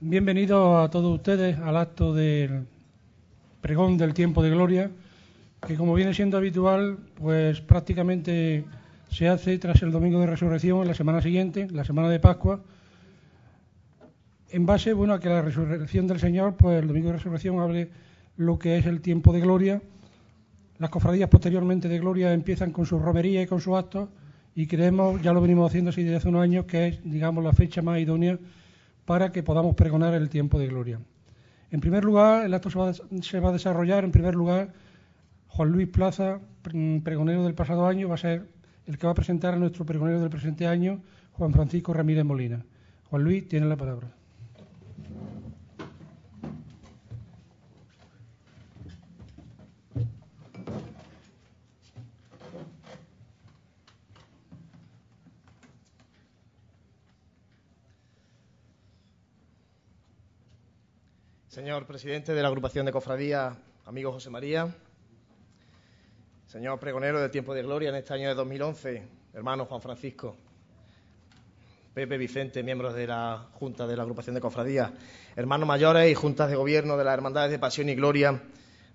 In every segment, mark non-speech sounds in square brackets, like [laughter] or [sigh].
Bienvenidos a todos ustedes al acto del pregón del tiempo de gloria, que como viene siendo habitual, pues prácticamente se hace tras el domingo de resurrección en la semana siguiente, la semana de Pascua, en base bueno, a que la resurrección del Señor, pues el domingo de resurrección hable lo que es el tiempo de gloria. Las cofradías posteriormente de gloria empiezan con su romería y con sus actos y creemos, ya lo venimos haciendo así desde hace unos años, que es, digamos, la fecha más idónea para que podamos pregonar el tiempo de gloria. En primer lugar, el acto se va, se va a desarrollar, en primer lugar, Juan Luis Plaza, pregonero del pasado año, va a ser el que va a presentar a nuestro pregonero del presente año, Juan Francisco Ramírez Molina. Juan Luis, tiene la palabra. Señor presidente de la agrupación de cofradía, amigo José María, señor pregonero del tiempo de gloria en este año de 2011, hermano Juan Francisco, Pepe Vicente, miembros de la Junta de la agrupación de cofradía, hermanos mayores y juntas de gobierno de las hermandades de pasión y gloria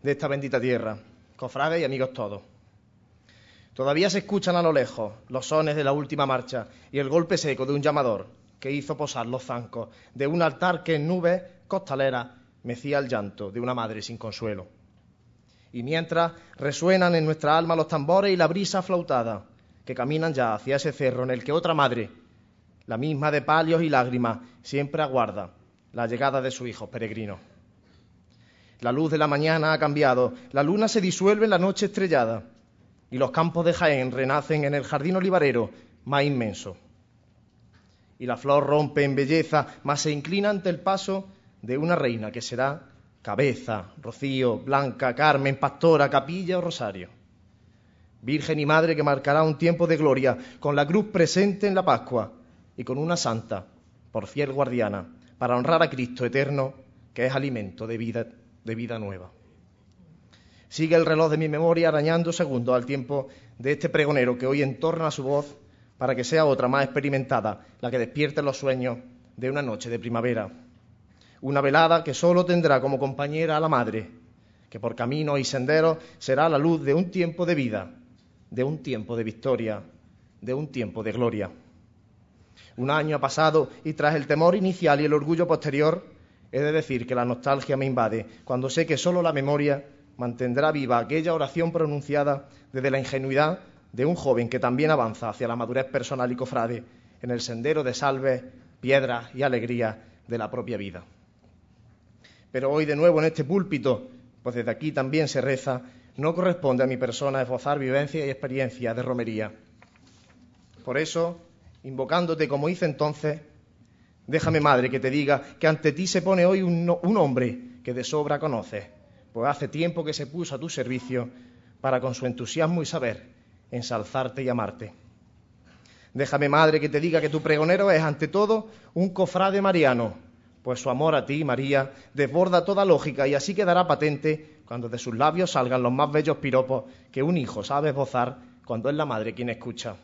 de esta bendita tierra, cofrades y amigos todos. Todavía se escuchan a lo lejos los sones de la última marcha y el golpe seco de un llamador que hizo posar los zancos de un altar que en nubes costaleras mecía el llanto de una madre sin consuelo. Y mientras resuenan en nuestra alma los tambores y la brisa flautada, que caminan ya hacia ese cerro en el que otra madre, la misma de palios y lágrimas, siempre aguarda la llegada de su hijo peregrino. La luz de la mañana ha cambiado, la luna se disuelve en la noche estrellada, y los campos de Jaén renacen en el jardín olivarero más inmenso. Y la flor rompe en belleza, mas se inclina ante el paso de una reina que será cabeza, rocío, blanca, carmen, pastora, capilla o rosario. Virgen y madre que marcará un tiempo de gloria con la cruz presente en la Pascua y con una santa por fiel guardiana para honrar a Cristo eterno que es alimento de vida, de vida nueva. Sigue el reloj de mi memoria arañando segundos al tiempo de este pregonero que hoy entorna su voz para que sea otra más experimentada, la que despierte los sueños de una noche de primavera una velada que solo tendrá como compañera a la madre, que por caminos y senderos será la luz de un tiempo de vida, de un tiempo de victoria, de un tiempo de gloria. Un año ha pasado y tras el temor inicial y el orgullo posterior, he de decir que la nostalgia me invade cuando sé que solo la memoria mantendrá viva aquella oración pronunciada desde la ingenuidad de un joven que también avanza hacia la madurez personal y cofrade en el sendero de salves, piedras y alegría de la propia vida. Pero hoy de nuevo en este púlpito, pues desde aquí también se reza, no corresponde a mi persona esbozar vivencia y experiencia de romería. Por eso, invocándote como hice entonces, déjame, Madre, que te diga que ante ti se pone hoy un, un hombre que de sobra conoces, pues hace tiempo que se puso a tu servicio para con su entusiasmo y saber ensalzarte y amarte. Déjame, Madre, que te diga que tu pregonero es ante todo un cofrade mariano, pues su amor a ti, María, desborda toda lógica y así quedará patente cuando de sus labios salgan los más bellos piropos que un hijo sabe esbozar cuando es la madre quien escucha.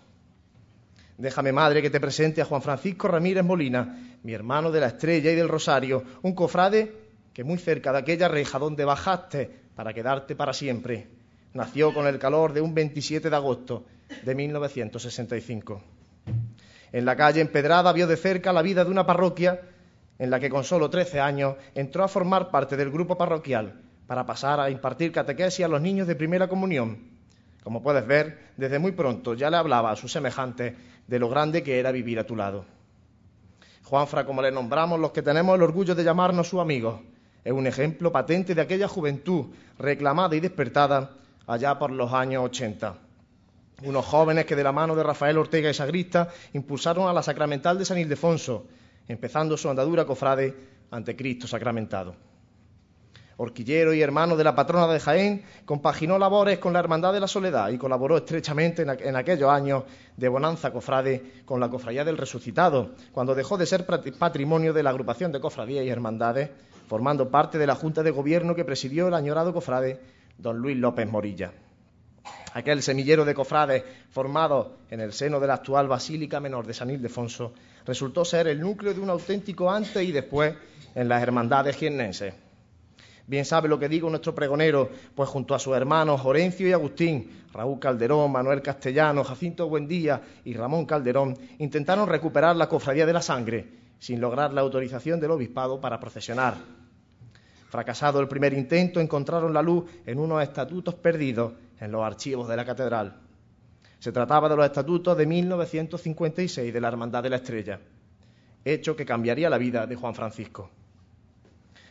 Déjame, madre, que te presente a Juan Francisco Ramírez Molina, mi hermano de la estrella y del rosario, un cofrade que muy cerca de aquella reja donde bajaste para quedarte para siempre, nació con el calor de un 27 de agosto de 1965. En la calle empedrada vio de cerca la vida de una parroquia en la que con solo 13 años entró a formar parte del grupo parroquial para pasar a impartir catequesis a los niños de primera comunión. Como puedes ver, desde muy pronto ya le hablaba a sus semejantes de lo grande que era vivir a tu lado. Juanfra, como le nombramos los que tenemos el orgullo de llamarnos su amigo, es un ejemplo patente de aquella juventud reclamada y despertada allá por los años 80. Unos jóvenes que de la mano de Rafael Ortega y Sagrista impulsaron a la sacramental de San Ildefonso, empezando su andadura cofrade ante Cristo sacramentado. Orquillero y hermano de la patrona de Jaén, compaginó labores con la Hermandad de la Soledad y colaboró estrechamente en, aquellos años de bonanza cofrade con la Cofradía del Resucitado, cuando dejó de ser patrimonio de la agrupación de cofradías y hermandades, formando parte de la Junta de Gobierno que presidió el añorado cofrade don Luis López Morilla. Aquel semillero de cofrades formado en el seno de la actual Basílica Menor de San Ildefonso resultó ser el núcleo de un auténtico antes y después en las hermandades jiennenses. Bien sabe lo que digo nuestro pregonero, pues junto a sus hermanos Orencio y Agustín, Raúl Calderón, Manuel Castellano, Jacinto Buendía y Ramón Calderón intentaron recuperar la cofradía de la sangre, sin lograr la autorización del obispado para procesionar. Fracasado el primer intento, encontraron la luz en unos estatutos perdidos en los archivos de la catedral. Se trataba de los estatutos de 1956 de la Hermandad de la Estrella, hecho que cambiaría la vida de Juan Francisco.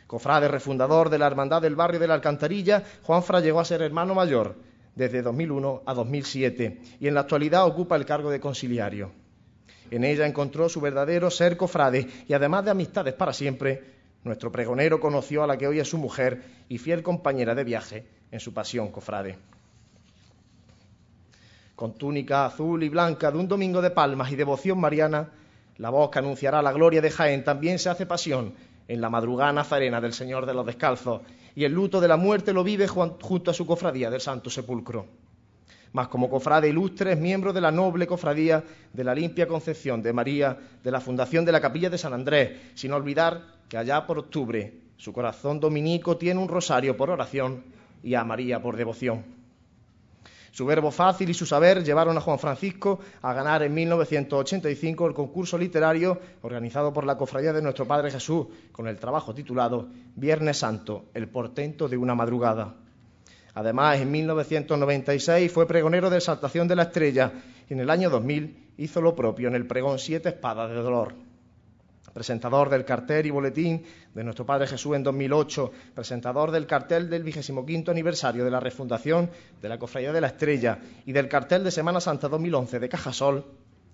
Cofrade refundador de la Hermandad del Barrio de la Alcantarilla, Juanfra llegó a ser hermano mayor desde 2001 a 2007 y en la actualidad ocupa el cargo de conciliario. En ella encontró su verdadero ser cofrade y además de amistades para siempre, nuestro pregonero conoció a la que hoy es su mujer y fiel compañera de viaje en su pasión cofrade. Con túnica azul y blanca de un domingo de palmas y devoción mariana, la voz que anunciará la gloria de Jaén también se hace pasión en la madrugada nazarena del Señor de los Descalzos y el luto de la muerte lo vive junto a su cofradía del Santo Sepulcro. Mas como cofrade ilustre es miembro de la noble cofradía de la limpia concepción de María de la Fundación de la Capilla de San Andrés, sin olvidar que allá por octubre su corazón dominico tiene un rosario por oración y a María por devoción. Su verbo fácil y su saber llevaron a Juan Francisco a ganar en 1985 el concurso literario organizado por la Cofradía de Nuestro Padre Jesús con el trabajo titulado Viernes Santo, el portento de una madrugada. Además, en 1996 fue pregonero de Exaltación de la Estrella y en el año 2000 hizo lo propio en el pregón Siete Espadas de Dolor presentador del cartel y boletín de nuestro Padre Jesús en 2008, presentador del cartel del quinto aniversario de la refundación de la Cofradía de la Estrella y del cartel de Semana Santa 2011 de Cajasol,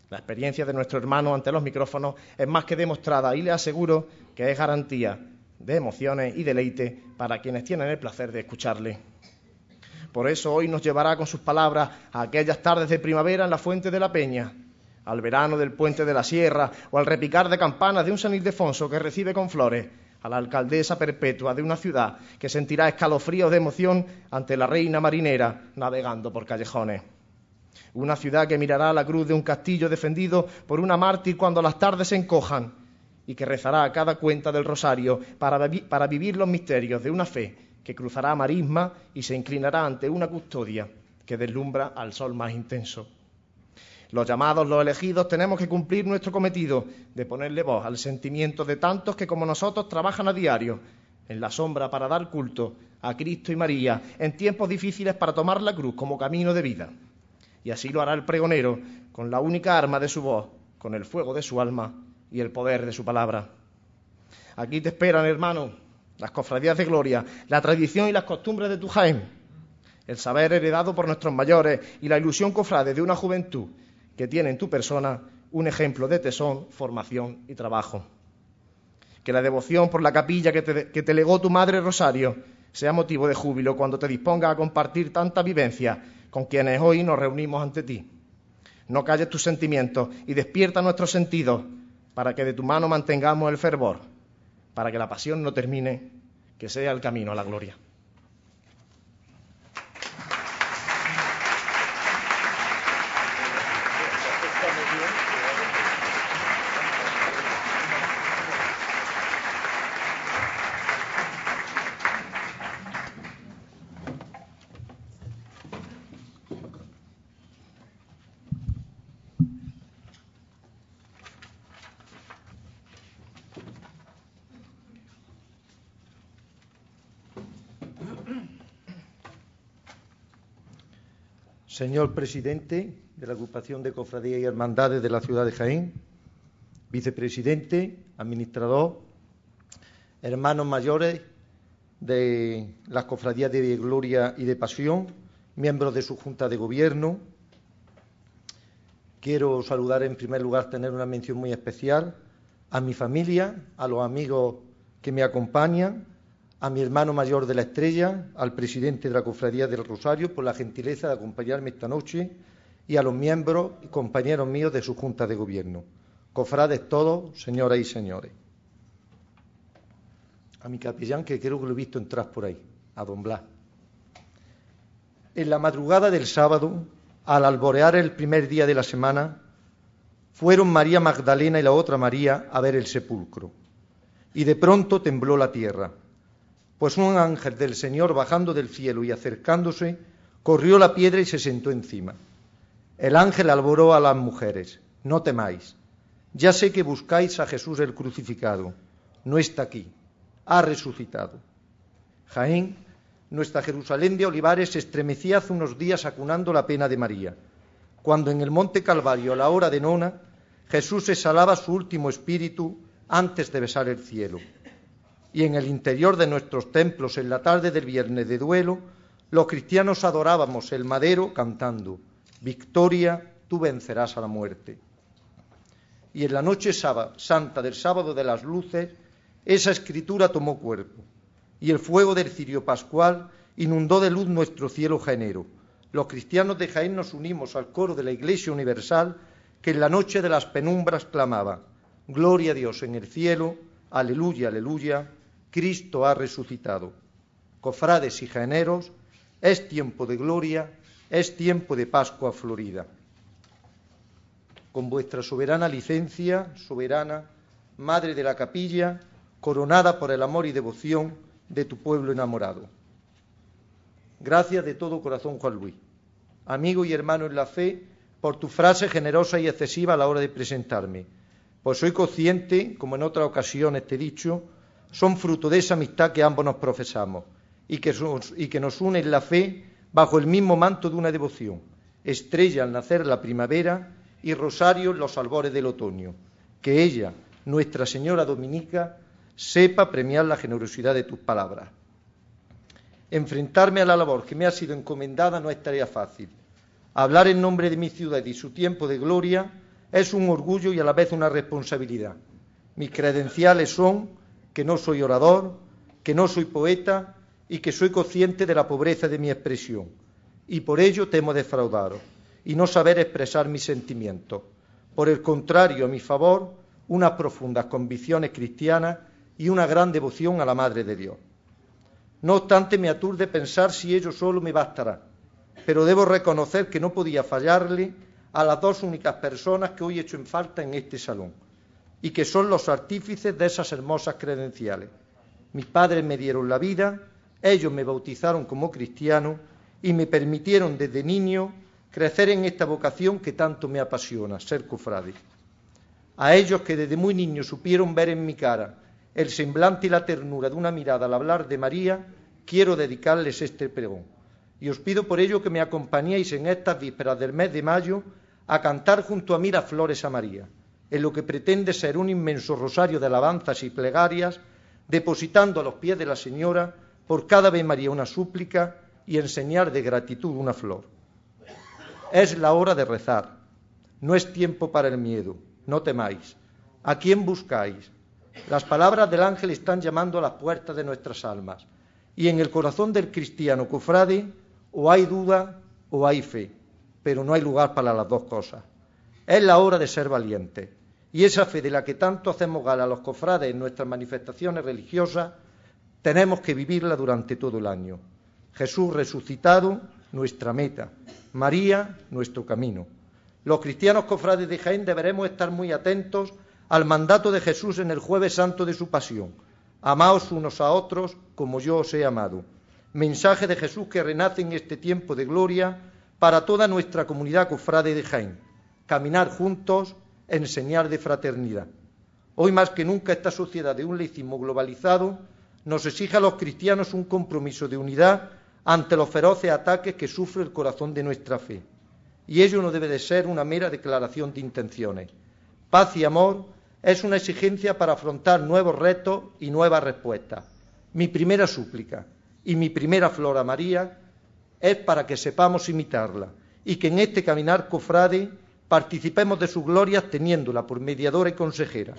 la experiencia de nuestro hermano ante los micrófonos es más que demostrada y le aseguro que es garantía de emociones y deleite para quienes tienen el placer de escucharle. Por eso hoy nos llevará con sus palabras a aquellas tardes de primavera en la Fuente de la Peña, al verano del puente de la sierra o al repicar de campanas de un San Ildefonso que recibe con flores a la alcaldesa perpetua de una ciudad que sentirá escalofríos de emoción ante la reina marinera navegando por callejones. Una ciudad que mirará la cruz de un castillo defendido por una mártir cuando las tardes se encojan y que rezará a cada cuenta del rosario para, para vivir los misterios de una fe que cruzará marisma y se inclinará ante una custodia que deslumbra al sol más intenso. Los llamados, los elegidos, tenemos que cumplir nuestro cometido de ponerle voz al sentimiento de tantos que como nosotros trabajan a diario en la sombra para dar culto a Cristo y María en tiempos difíciles para tomar la cruz como camino de vida. Y así lo hará el pregonero con la única arma de su voz, con el fuego de su alma y el poder de su palabra. Aquí te esperan, hermano, las cofradías de gloria, la tradición y las costumbres de tu Jaén, el saber heredado por nuestros mayores y la ilusión cofrade de una juventud que tiene en tu persona un ejemplo de tesón, formación y trabajo. Que la devoción por la capilla que te, legó tu madre Rosario sea motivo de júbilo cuando te dispongas a compartir tanta vivencia con quienes hoy nos reunimos ante ti. No calles tus sentimientos y despierta nuestros sentidos para que de tu mano mantengamos el fervor, para que la pasión no termine, que sea el camino a la gloria. Señor presidente de la agrupación de cofradías y hermandades de la ciudad de Jaén, vicepresidente, administrador, hermanos mayores de las cofradías de Gloria y de Pasión, miembros de su Junta de Gobierno. Quiero saludar en primer lugar, tener una mención muy especial a mi familia, a los amigos que me acompañan, a mi hermano mayor de la Estrella, al presidente de la Cofradía del Rosario, por la gentileza de acompañarme esta noche, y a los miembros y compañeros míos de su Junta de Gobierno. Cofrades todos, señoras y señores. A mi capellán, que creo que lo he visto entrar por ahí, a don Blas. En la madrugada del sábado, al alborear el primer día de la semana, fueron María Magdalena y la otra María a ver el sepulcro. y de pronto tembló la tierra. Pues un ángel del Señor bajando del cielo y acercándose, corrió la piedra y se sentó encima. El ángel alboró a las mujeres, no temáis. Ya sé que buscáis a Jesús el crucificado. No está aquí, ha resucitado. Jaén, nuestra Jerusalén de Olivares, se estremecía hace unos días acunando la pena de María, cuando en el monte Calvario, a la hora de nona, Jesús exhalaba su último espíritu antes de besar el cielo. Y en el interior de nuestros templos, en la tarde del viernes de duelo, los cristianos adorábamos el madero cantando, Victoria, tú vencerás a la muerte. Y en la noche santa del sábado de las luces, esa escritura tomó cuerpo, y el fuego del cirio pascual inundó de luz nuestro cielo genero. Los cristianos de Jaén nos unimos al coro de la Iglesia Universal que en la noche de las penumbras clamaba, Gloria a Dios en el cielo, aleluya, aleluya, Cristo ha resucitado. Cofrades y jaeneros, es tiempo de gloria, es tiempo de Pascua florida. Con vuestra soberana licencia, soberana, Madre de la Capilla, coronada por el amor y devoción de tu pueblo enamorado. Gracias de todo corazón, Juan Luis, amigo y hermano en la fe, por tu frase generosa y excesiva a la hora de presentarme, pues soy consciente, como en otras ocasiones te he dicho, son fruto de esa amistad que ambos nos profesamos y que, nos une en la fe bajo el mismo manto de una devoción, estrella al nacer la primavera y rosario en los albores del otoño. Que ella, Nuestra Señora Dominica, sepa premiar la generosidad de tus palabras. Enfrentarme a la labor que me ha sido encomendada no es tarea fácil Hablar en nombre de mi ciudad y su tiempo de gloria es un orgullo y a la vez una responsabilidad. Mis credenciales son que no soy orador, que no soy poeta y que soy consciente de la pobreza de mi expresión. Y por ello temo defraudaros y no saber expresar mis sentimientos. Por el contrario, a mi favor, unas profundas convicciones cristianas y una gran devoción a la Madre de Dios. No obstante, me aturde pensar si ello solo me bastará pero debo reconocer que no podía fallarle a las dos únicas personas que hoy he hecho en falta en este salón y que son los artífices de esas hermosas credenciales. Mis padres me dieron la vida, ellos me bautizaron como cristiano y me permitieron desde niño crecer en esta vocación que tanto me apasiona, ser cofrade. A ellos que desde muy niño supieron ver en mi cara el semblante y la ternura de una mirada al hablar de María, quiero dedicarles este pregón y os pido por ello que me acompañéis en estas vísperas del mes de mayo a cantar junto a mí las flores a María, en lo que pretende ser un inmenso rosario de alabanzas y plegarias, depositando a los pies de la Señora por cada vez María una súplica y enseñar de gratitud una flor. Es la hora de rezar, no es tiempo para el miedo, no temáis. ¿A quién buscáis? Las palabras del ángel están llamando a las puertas de nuestras almas y en el corazón del cristiano cofrade o hay duda o hay fe, pero no hay lugar para las dos cosas. Es la hora de ser valiente. Y esa fe de la que tanto hacemos gala los cofrades en nuestras manifestaciones religiosas, tenemos que vivirla durante todo el año. Jesús resucitado, nuestra meta. María, nuestro camino. Los cristianos cofrades de Jaén deberemos estar muy atentos al mandato de Jesús en el jueves santo de su pasión. Amaos unos a otros como yo os he amado mensaje de Jesús que renace en este tiempo de gloria para toda nuestra comunidad cofrade de Jaén. Caminar juntos, enseñar de fraternidad. Hoy más que nunca esta sociedad de un laicismo globalizado nos exige a los cristianos un compromiso de unidad ante los feroces ataques que sufre el corazón de nuestra fe. Y ello no debe de ser una mera declaración de intenciones. Paz y amor es una exigencia para afrontar nuevos retos y nuevas respuestas. Mi primera súplica, y mi primera flor a María es para que sepamos imitarla y que en este caminar cofrade participemos de sus glorias teniéndola por mediadora y consejera,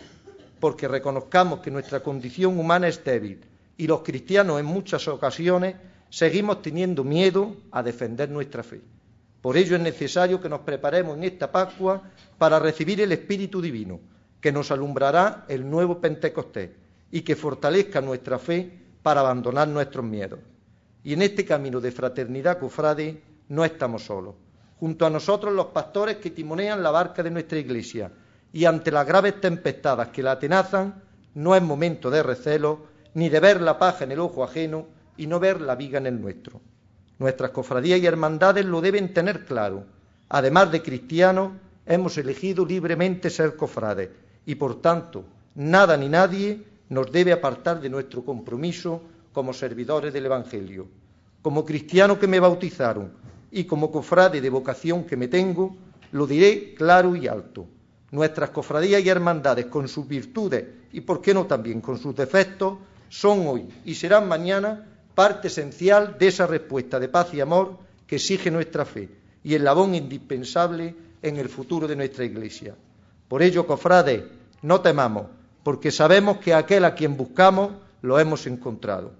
porque reconozcamos que nuestra condición humana es débil y los cristianos en muchas ocasiones seguimos teniendo miedo a defender nuestra fe. Por ello es necesario que nos preparemos en esta Pascua para recibir el Espíritu Divino, que nos alumbrará el nuevo Pentecostés y que fortalezca nuestra fe para abandonar nuestros miedos. Y en este camino de fraternidad cofrade no estamos solos. Junto a nosotros los pastores que timonean la barca de nuestra iglesia y ante las graves tempestades que la atenazan, no es momento de recelo, ni de ver la paja en el ojo ajeno y no ver la viga en el nuestro. Nuestras cofradías y hermandades lo deben tener claro. Además de cristianos, hemos elegido libremente ser cofrades y por tanto nada ni nadie nos debe apartar de nuestro compromiso como servidores del Evangelio. Como cristiano que me bautizaron y como cofrade de vocación que me tengo, lo diré claro y alto. Nuestras cofradías y hermandades, con sus virtudes y, por qué no también, con sus defectos, son hoy y serán mañana parte esencial de esa respuesta de paz y amor que exige nuestra fe y el labón indispensable en el futuro de nuestra Iglesia. Por ello, cofrades, no temamos, porque sabemos que aquel a quien buscamos lo hemos encontrado.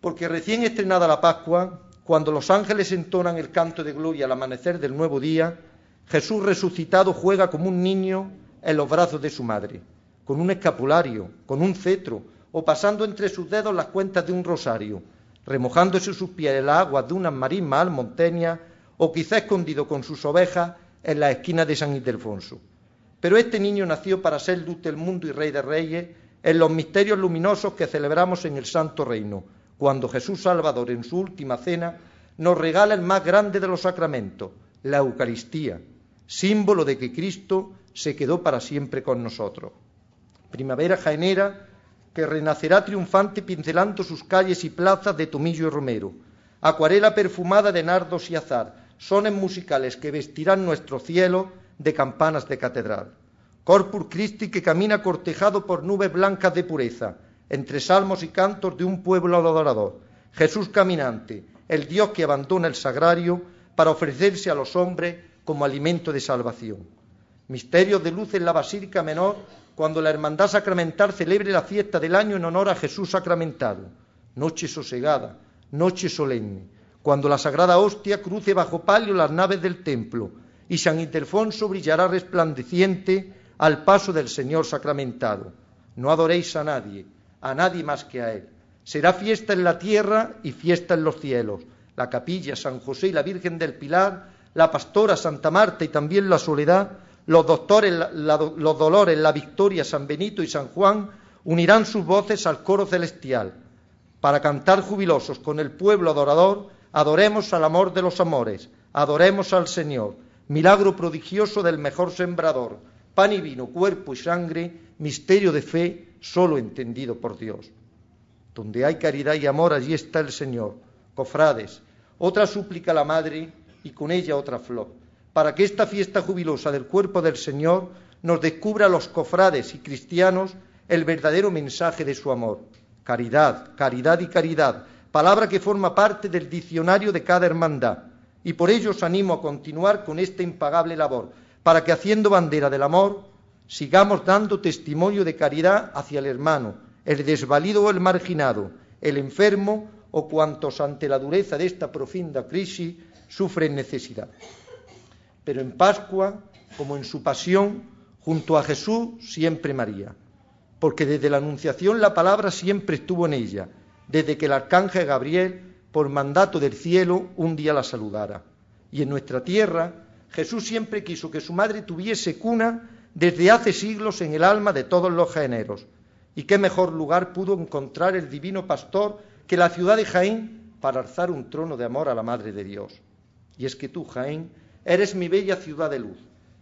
Porque recién estrenada la Pascua, cuando los ángeles entonan el canto de gloria al amanecer del nuevo día, Jesús resucitado juega como un niño en los brazos de su madre, con un escapulario, con un cetro, o pasando entre sus dedos las cuentas de un rosario, remojándose sus pies en las aguas de unas marismas almonteñas, o quizá escondido con sus ovejas en la esquina de San Ildefonso. Pero este niño nació para ser luz del mundo y rey de reyes en los misterios luminosos que celebramos en el Santo Reino, cuando Jesús Salvador en su última cena nos regala el más grande de los sacramentos, la Eucaristía, símbolo de que Cristo se quedó para siempre con nosotros. Primavera jaenera que renacerá triunfante pincelando sus calles y plazas de tomillo y romero, acuarela perfumada de nardos y azar, sones musicales que vestirán nuestro cielo de campanas de catedral. Corpus Christi que camina cortejado por nubes blancas de pureza, entre salmos y cantos de un pueblo adorador. Jesús caminante, el Dios que abandona el sagrario para ofrecerse a los hombres como alimento de salvación. Misterios de luz en la Basílica Menor cuando la Hermandad Sacramental celebre la fiesta del año en honor a Jesús sacramentado. Noche sosegada, noche solemne, cuando la Sagrada Hostia cruce bajo palio las naves del templo y San Ildefonso brillará resplandeciente al paso del Señor sacramentado. No adoréis a nadie, a nadie más que a Él. Será fiesta en la tierra y fiesta en los cielos. La capilla, San José y la Virgen del Pilar, la pastora Santa Marta y también la Soledad, los, doctores, los dolores, la victoria, San Benito y San Juan, unirán sus voces al coro celestial. Para cantar jubilosos con el pueblo adorador, adoremos al amor de los amores, adoremos al Señor, milagro prodigioso del mejor sembrador, pan y vino, cuerpo y sangre, misterio de fe solo entendido por Dios. Donde hay caridad y amor, allí está el Señor. Cofrades, otra súplica a la Madre y con ella otra flor, para que esta fiesta jubilosa del cuerpo del Señor nos descubra a los cofrades y cristianos el verdadero mensaje de su amor. Caridad, caridad y caridad, palabra que forma parte del diccionario de cada hermandad. Y por ello os animo a continuar con esta impagable labor, para que haciendo bandera del amor, sigamos dando testimonio de caridad hacia el hermano, el desvalido o el marginado, el enfermo o cuantos ante la dureza de esta profunda crisis sufren necesidad. Pero en Pascua, como en su pasión, junto a Jesús siempre María, porque desde la Anunciación la palabra siempre estuvo en ella, desde que el arcángel Gabriel, por mandato del cielo, un día la saludara. Y en nuestra tierra, Jesús siempre quiso que su madre tuviese cuna desde hace siglos en el alma de todos los géneros. ¿Y qué mejor lugar pudo encontrar el divino pastor que la ciudad de Jaén para alzar un trono de amor a la Madre de Dios? Y es que tú, Jaén, eres mi bella ciudad de luz,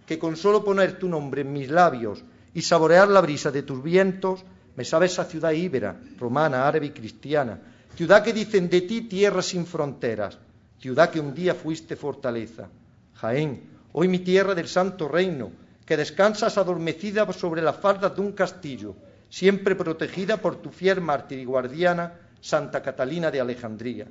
que con solo poner tu nombre en mis labios y saborear la brisa de tus vientos, me sabe esa ciudad íbera, romana, árabe y cristiana, ciudad que dicen de ti tierra sin fronteras, ciudad que un día fuiste fortaleza. Jaén, hoy mi tierra del santo reino, que descansas adormecida sobre las faldas de un castillo, siempre protegida por tu fiel mártir y guardiana, Santa Catalina de Alejandría.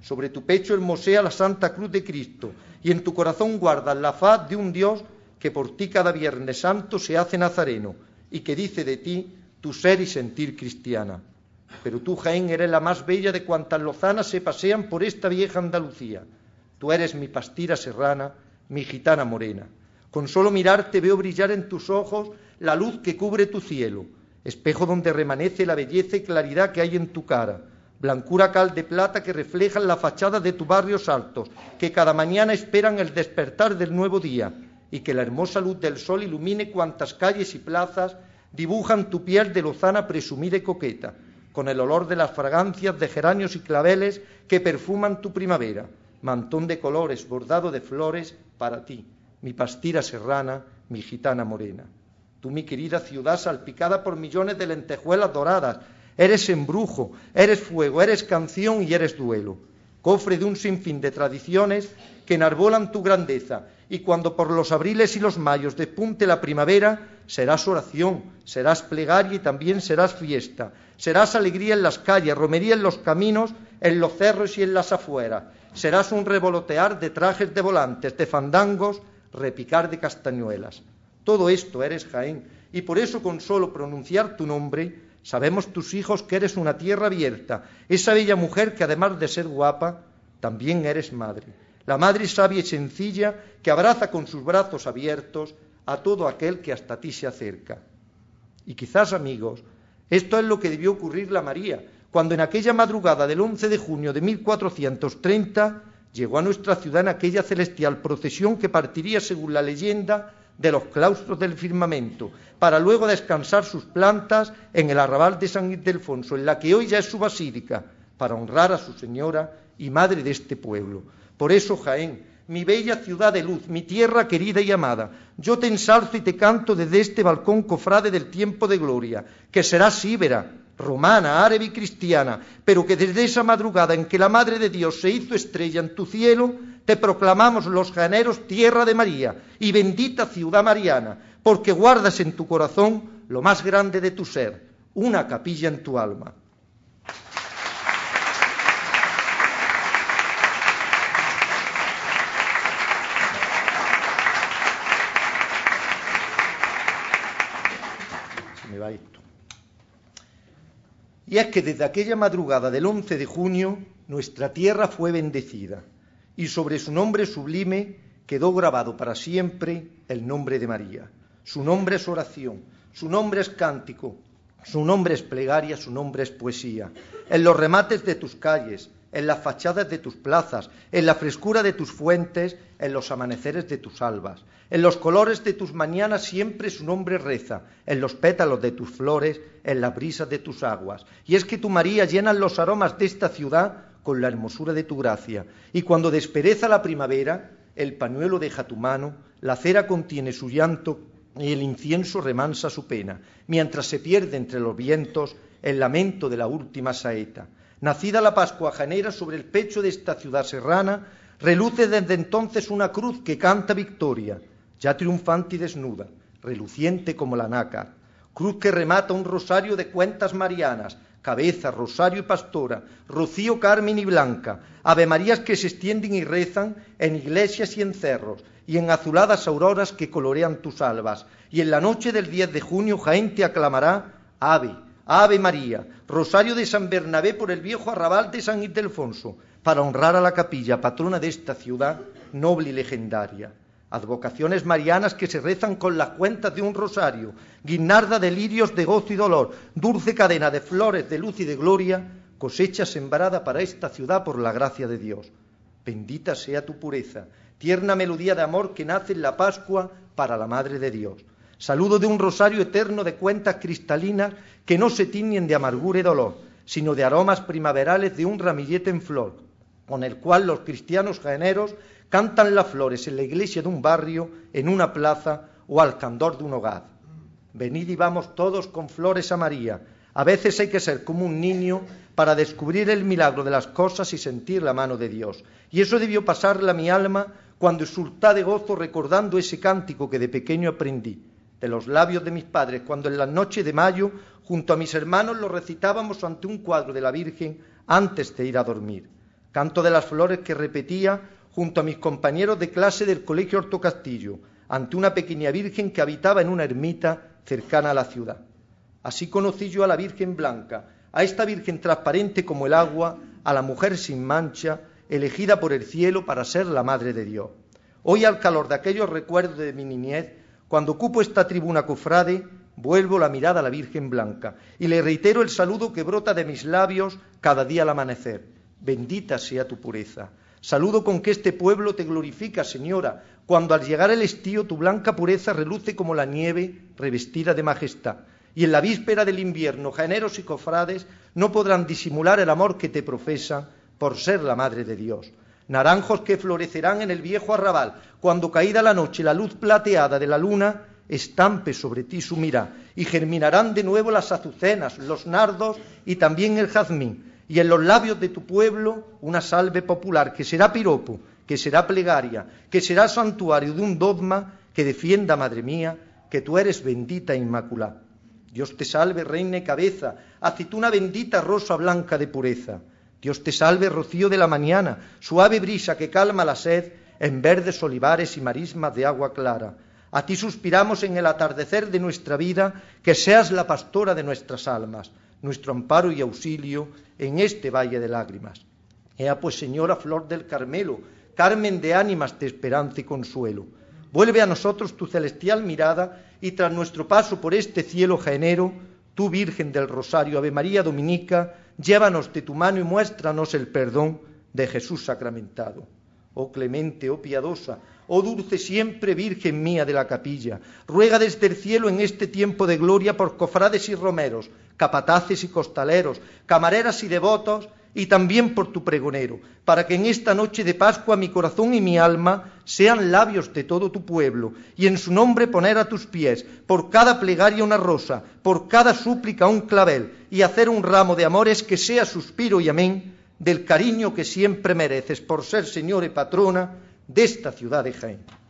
Sobre tu pecho hermosea la Santa Cruz de Cristo, y en tu corazón guardas la faz de un Dios que por ti cada Viernes Santo se hace nazareno, y que dice de ti tu ser y sentir cristiana. Pero tú, Jaén, eres la más bella de cuantas lozanas se pasean por esta vieja Andalucía. Tú eres mi pastira serrana, mi gitana morena. Con solo mirarte veo brillar en tus ojos la luz que cubre tu cielo, espejo donde remanece la belleza y claridad que hay en tu cara, blancura cal de plata que reflejan la fachada de tus barrios altos, que cada mañana esperan el despertar del nuevo día, y que la hermosa luz del sol ilumine cuantas calles y plazas dibujan tu piel de lozana presumida y coqueta, con el olor de las fragancias de geranios y claveles que perfuman tu primavera, mantón de colores bordado de flores para ti, mi pastira serrana, mi gitana morena. Tú, mi querida ciudad salpicada por millones de lentejuelas doradas, eres embrujo, eres fuego, eres canción y eres duelo, cofre de un sinfín de tradiciones que enarbolan tu grandeza, y cuando por los abriles y los mayos despunte la primavera, serás oración, serás plegaria y también serás fiesta, serás alegría en las calles, romería en los caminos, en los cerros y en las afueras, serás un revolotear de trajes de volantes, de fandangos, repicar de castañuelas. Todo esto eres Jaén, y por eso con solo pronunciar tu nombre, sabemos tus hijos que eres una tierra abierta, esa bella mujer que además de ser guapa, también eres madre, la madre sabia y sencilla que abraza con sus brazos abiertos a todo aquel que hasta ti se acerca. Y quizás, amigos, esto es lo que debió ocurrirle a María, cuando en aquella madrugada del 11 de junio de 1430 llegó a nuestra ciudad en aquella celestial procesión que partiría, según la leyenda, de los claustros del firmamento, para luego descansar sus plantas en el arrabal de San Ildefonso, en la que hoy ya es su basílica, para honrar a su señora y madre de este pueblo. Por eso, Jaén, mi bella ciudad de luz, mi tierra querida y amada, yo te ensalzo y te canto desde este balcón cofrade del tiempo de gloria, que será síbera, romana, árabe y cristiana, pero que desde esa madrugada en que la Madre de Dios se hizo estrella en tu cielo, te proclamamos los janeros tierra de María y bendita ciudad mariana, porque guardas en tu corazón lo más grande de tu ser, una capilla en tu alma. Y es que desde aquella madrugada del 11 de junio nuestra tierra fue bendecida y sobre su nombre sublime quedó grabado para siempre el nombre de María. Su nombre es oración, su nombre es cántico, su nombre es plegaria, su nombre es poesía. En los remates de tus calles, en las fachadas de tus plazas, en la frescura de tus fuentes, en los amaneceres de tus albas. En los colores de tus mañanas siempre su nombre reza, en los pétalos de tus flores, en las brisas de tus aguas. Y es que tu María llenas los aromas de esta ciudad con la hermosura de tu gracia. Y cuando despereza la primavera, el pañuelo deja tu mano, la cera contiene su llanto y el incienso remansa su pena, mientras se pierde entre los vientos el lamento de la última saeta. Nacida la Pascua janera sobre el pecho de esta ciudad serrana, reluce desde entonces una cruz que canta victoria, ya triunfante y desnuda, reluciente como la nácar. Cruz que remata un rosario de cuentas marianas, cabeza, rosario y pastora, rocío, carmen y blanca, ave marías que se extienden y rezan en iglesias y en cerros, y en azuladas auroras que colorean tus albas. Y en la noche del 10 de junio Jaén te aclamará, ave, Ave María, Rosario de San Bernabé por el viejo arrabal de San Ildefonso, para honrar a la capilla, patrona de esta ciudad noble y legendaria. Advocaciones marianas que se rezan con las cuentas de un rosario, guinarda de lirios de gozo y dolor, dulce cadena de flores de luz y de gloria, cosecha sembrada para esta ciudad por la gracia de Dios. Bendita sea tu pureza, tierna melodía de amor que nace en la Pascua para la Madre de Dios. Saludo de un rosario eterno de cuentas cristalinas que no se tiñen de amargura y dolor, sino de aromas primaverales de un ramillete en flor, con el cual los cristianos jaeneros cantan las flores en la iglesia de un barrio, en una plaza o al candor de un hogar. Venid y vamos todos con flores a María. A veces hay que ser como un niño para descubrir el milagro de las cosas y sentir la mano de Dios. Y eso debió pasarle a mi alma cuando exultá de gozo recordando ese cántico que de pequeño aprendí de los labios de mis padres, cuando en las noches de mayo, junto a mis hermanos, lo recitábamos ante un cuadro de la Virgen antes de ir a dormir. Canto de las flores que repetía junto a mis compañeros de clase del Colegio Horto Castillo, ante una pequeña Virgen que habitaba en una ermita cercana a la ciudad. Así conocí yo a la Virgen Blanca, a esta Virgen transparente como el agua, a la mujer sin mancha, elegida por el cielo para ser la Madre de Dios. Hoy, al calor de aquellos recuerdos de mi niñez, cuando ocupo esta tribuna cofrade, vuelvo la mirada a la Virgen Blanca y le reitero el saludo que brota de mis labios cada día al amanecer. Bendita sea tu pureza. Saludo con que este pueblo te glorifica, Señora, cuando al llegar el estío tu blanca pureza reluce como la nieve revestida de majestad. y en la víspera del invierno, janeros y cofrades no podrán disimular el amor que te profesan por ser la Madre de Dios. Naranjos que florecerán en el viejo arrabal, cuando caída la noche la luz plateada de la luna estampe sobre ti su mira, y germinarán de nuevo las azucenas, los nardos y también el jazmín, y en los labios de tu pueblo una salve popular que será piropo, que será plegaria, que será santuario de un dogma que defienda, madre mía, que tú eres bendita e inmaculada. Dios te salve, reina y cabeza, aceituna bendita, rosa blanca de pureza. Dios te salve, rocío de la mañana, suave brisa que calma la sed en verdes olivares y marismas de agua clara. A ti suspiramos en el atardecer de nuestra vida, que seas la pastora de nuestras almas, nuestro amparo y auxilio en este valle de lágrimas. Ea pues, Señora, flor del Carmelo, Carmen de ánimas de esperanza y consuelo Vuelve a nosotros tu celestial mirada y tras nuestro paso por este cielo jaenero, tú Virgen del Rosario, Ave María Dominica, llévanos de tu mano y muéstranos el perdón de Jesús sacramentado. Oh clemente, oh piadosa, oh dulce siempre Virgen mía de la capilla, ruega desde el cielo en este tiempo de gloria por cofrades y romeros, capataces y costaleros, camareras y devotos, y también por tu pregonero, para que en esta noche de Pascua mi corazón y mi alma sean labios de todo tu pueblo, y en su nombre poner a tus pies, por cada plegaria una rosa, por cada súplica un clavel, y hacer un ramo de amores que sea suspiro y amén del cariño que siempre mereces por ser Señor y patrona de esta ciudad de Jaén.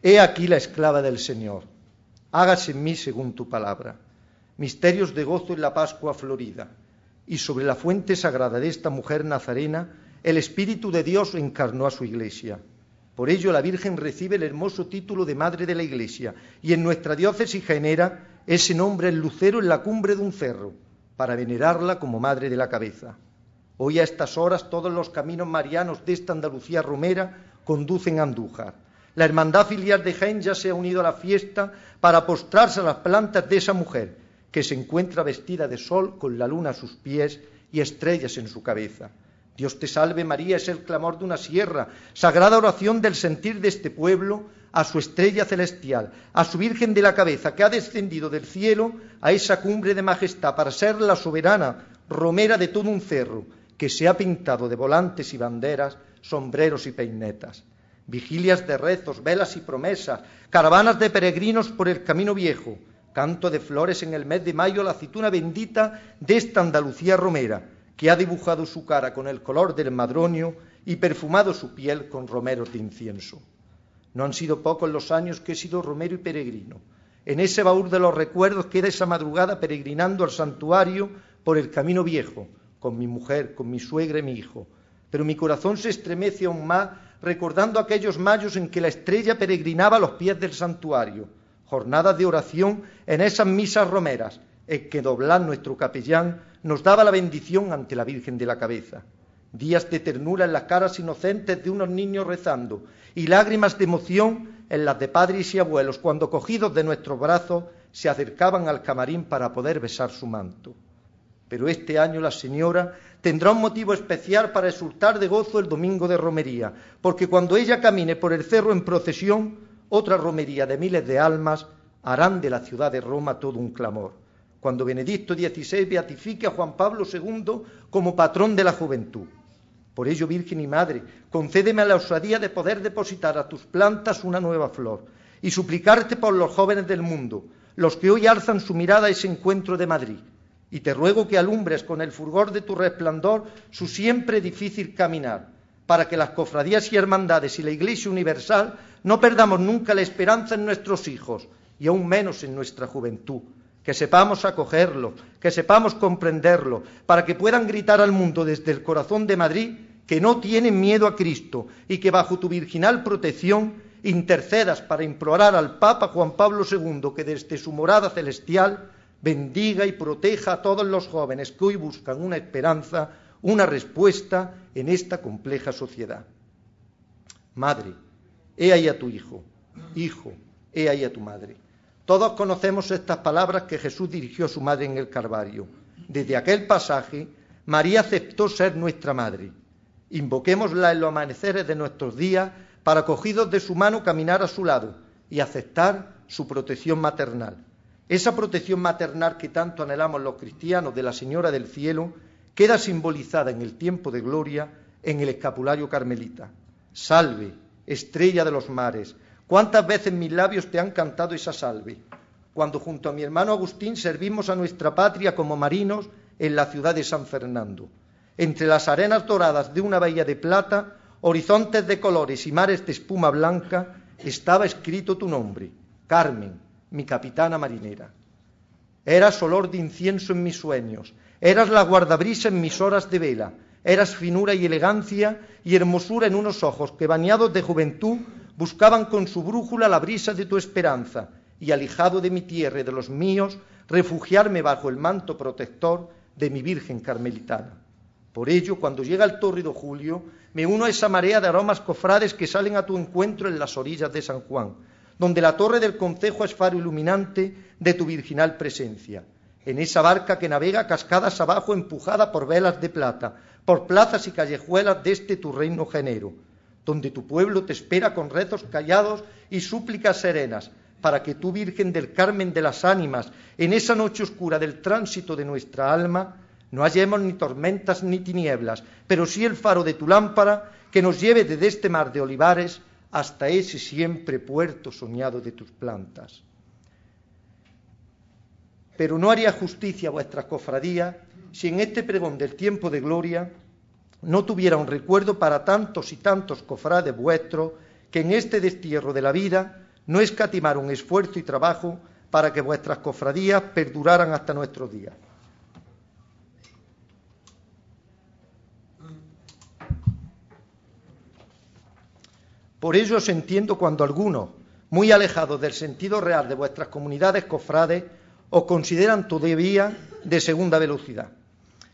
He aquí la esclava del Señor. Hágase en mí según tu palabra. Misterios de gozo en la Pascua florida. Y sobre la fuente sagrada de esta mujer nazarena, el Espíritu de Dios encarnó a su iglesia. Por ello la Virgen recibe el hermoso título de Madre de la Iglesia y en nuestra diócesis genera ese nombre el lucero en la cumbre de un cerro, para venerarla como Madre de la cabeza. Hoy a estas horas todos los caminos marianos de esta Andalucía romera conducen a Andújar la hermandad filial de Jaén ya se ha unido a la fiesta para postrarse a las plantas de esa mujer que se encuentra vestida de sol con la luna a sus pies y estrellas en su cabeza. Dios te salve María es el clamor de una sierra, sagrada oración del sentir de este pueblo a su estrella celestial, a su Virgen de la cabeza que ha descendido del cielo a esa cumbre de majestad para ser la soberana romera de todo un cerro que se ha pintado de volantes y banderas, sombreros y peinetas vigilias de rezos, velas y promesas, caravanas de peregrinos por el camino viejo, canto de flores en el mes de mayo, la aceituna bendita de esta Andalucía romera, que ha dibujado su cara con el color del madronio y perfumado su piel con romeros de incienso. No han sido pocos los años que he sido romero y peregrino. En ese baúl de los recuerdos queda esa madrugada peregrinando al santuario por el camino viejo, con mi mujer, con mi suegra y mi hijo. Pero mi corazón se estremece aún más recordando aquellos mayos en que la estrella peregrinaba a los pies del santuario, jornadas de oración en esas misas romeras, en que Doblán, nuestro capellán, nos daba la bendición ante la Virgen de la Cabeza. Días de ternura en las caras inocentes de unos niños rezando y lágrimas de emoción en las de padres y abuelos cuando cogidos de nuestros brazos se acercaban al camarín para poder besar su manto. Pero este año la señora tendrá un motivo especial para exultar de gozo el domingo de romería, porque cuando ella camine por el cerro en procesión, otra romería de miles de almas harán de la ciudad de Roma todo un clamor. Cuando Benedicto XVI beatifique a Juan Pablo II como patrón de la juventud. Por ello, Virgen y Madre, concédeme la osadía de poder depositar a tus plantas una nueva flor y suplicarte por los jóvenes del mundo, los que hoy alzan su mirada a ese encuentro de Madrid y te ruego que alumbres con el fulgor de tu resplandor su siempre difícil caminar, para que las cofradías y hermandades y la Iglesia universal no perdamos nunca la esperanza en nuestros hijos y aún menos en nuestra juventud, que sepamos acogerlo, que sepamos comprenderlo, para que puedan gritar al mundo desde el corazón de Madrid que no tienen miedo a Cristo y que bajo tu virginal protección intercedas para implorar al Papa Juan Pablo II que desde su morada celestial bendiga y proteja a todos los jóvenes que hoy buscan una esperanza, una respuesta en esta compleja sociedad. Madre, he ahí a tu hijo. Hijo, he ahí a tu madre. Todos conocemos estas palabras que Jesús dirigió a su madre en el Calvario. Desde aquel pasaje, María aceptó ser nuestra madre. Invoquémosla en los amaneceres de nuestros días para, cogidos de su mano, caminar a su lado y aceptar su protección maternal. Esa protección maternal que tanto anhelamos los cristianos de la Señora del Cielo queda simbolizada en el tiempo de gloria en el escapulario carmelita. Salve, estrella de los mares. ¿Cuántas veces mis labios te han cantado esa salve? Cuando junto a mi hermano Agustín servimos a nuestra patria como marinos en la ciudad de San Fernando. Entre las arenas doradas de una bahía de plata, horizontes de colores y mares de espuma blanca, estaba escrito tu nombre, Carmen, mi capitana marinera. Eras olor de incienso en mis sueños, eras la guardabrisa en mis horas de vela, eras finura y elegancia y hermosura en unos ojos que, bañados de juventud, buscaban con su brújula la brisa de tu esperanza, y alijado de mi tierra y de los míos, refugiarme bajo el manto protector de mi Virgen Carmelitana. Por ello, cuando llega el tórrido julio, me uno a esa marea de aromas cofrades que salen a tu encuentro en las orillas de San Juan, donde la torre del concejo es faro iluminante de tu virginal presencia. En esa barca que navega cascadas abajo empujada por velas de plata, por plazas y callejuelas de este tu reino genero, donde tu pueblo te espera con rezos callados y súplicas serenas, para que tú, Virgen del Carmen de las ánimas, en esa noche oscura del tránsito de nuestra alma, no hallemos ni tormentas ni tinieblas, pero sí el faro de tu lámpara que nos lleve desde este mar de olivares hasta ese siempre puerto soñado de tus plantas. Pero no haría justicia a vuestras cofradías si en este pregón del tiempo de gloria no tuviera un recuerdo para tantos y tantos cofrades vuestros que en este destierro de la vida no escatimaron esfuerzo y trabajo para que vuestras cofradías perduraran hasta nuestros días. Por ello os entiendo cuando algunos, muy alejados del sentido real de vuestras comunidades cofrades, os consideran todavía de segunda velocidad.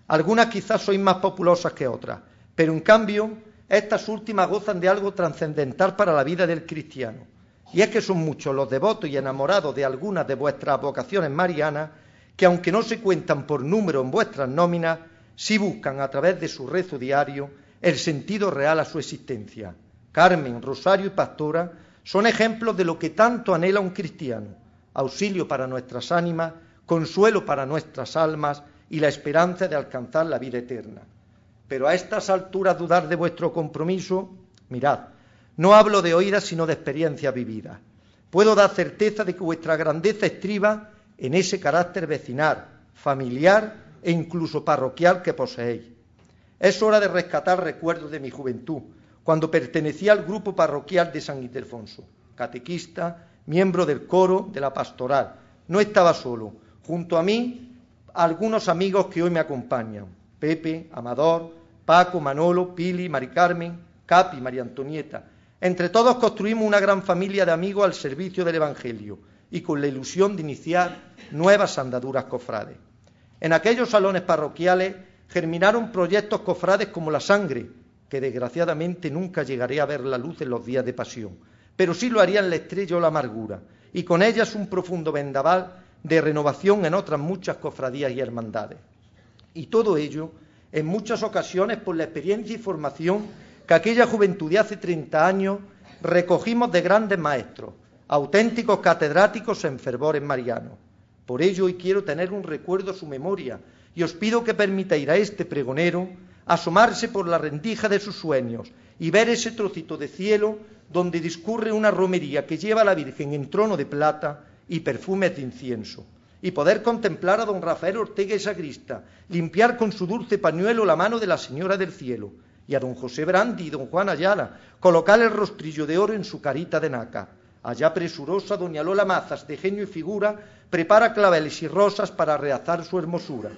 Algunas quizás sois más populosas que otras, pero en cambio estas últimas gozan de algo trascendental para la vida del cristiano. Y es que son muchos los devotos y enamorados de algunas de vuestras vocaciones marianas que, aunque no se cuentan por número en vuestras nóminas, sí buscan a través de su rezo diario el sentido real a su existencia. Carmen, Rosario y Pastora son ejemplos de lo que tanto anhela un cristiano, auxilio para nuestras ánimas, consuelo para nuestras almas y la esperanza de alcanzar la vida eterna. Pero a estas alturas dudar de vuestro compromiso, mirad, no hablo de oídas sino de experiencias vividas. Puedo dar certeza de que vuestra grandeza estriba en ese carácter vecinal, familiar e incluso parroquial que poseéis. Es hora de rescatar recuerdos de mi juventud, cuando pertenecía al grupo parroquial de San Ildefonso, catequista, miembro del coro de la pastoral. No estaba solo. Junto a mí, algunos amigos que hoy me acompañan. Pepe, Amador, Paco, Manolo, Pili, Mari Carmen, Capi, María Antonieta. Entre todos construimos una gran familia de amigos al servicio del Evangelio y con la ilusión de iniciar nuevas andaduras cofrades. En aquellos salones parroquiales germinaron proyectos cofrades como la sangre, que desgraciadamente nunca llegaré a ver la luz en los días de pasión, pero sí lo harían la estrella o la amargura, y con ellas un profundo vendaval de renovación en otras muchas cofradías y hermandades. Y todo ello, en muchas ocasiones, por la experiencia y formación que aquella juventud de hace 30 años recogimos de grandes maestros, auténticos catedráticos en fervores marianos. Por ello hoy quiero tener un recuerdo a su memoria y os pido que permitáis a este pregonero asomarse por la rendija de sus sueños y ver ese trocito de cielo donde discurre una romería que lleva a la Virgen en trono de plata y perfumes de incienso, y poder contemplar a don Rafael Ortega y Sagrista, limpiar con su dulce pañuelo la mano de la Señora del Cielo, y a don José Brandi y don Juan Ayala, colocar el rostrillo de oro en su carita de naca. Allá presurosa doña Lola Mazas, de genio y figura, prepara claveles y rosas para realzar su hermosura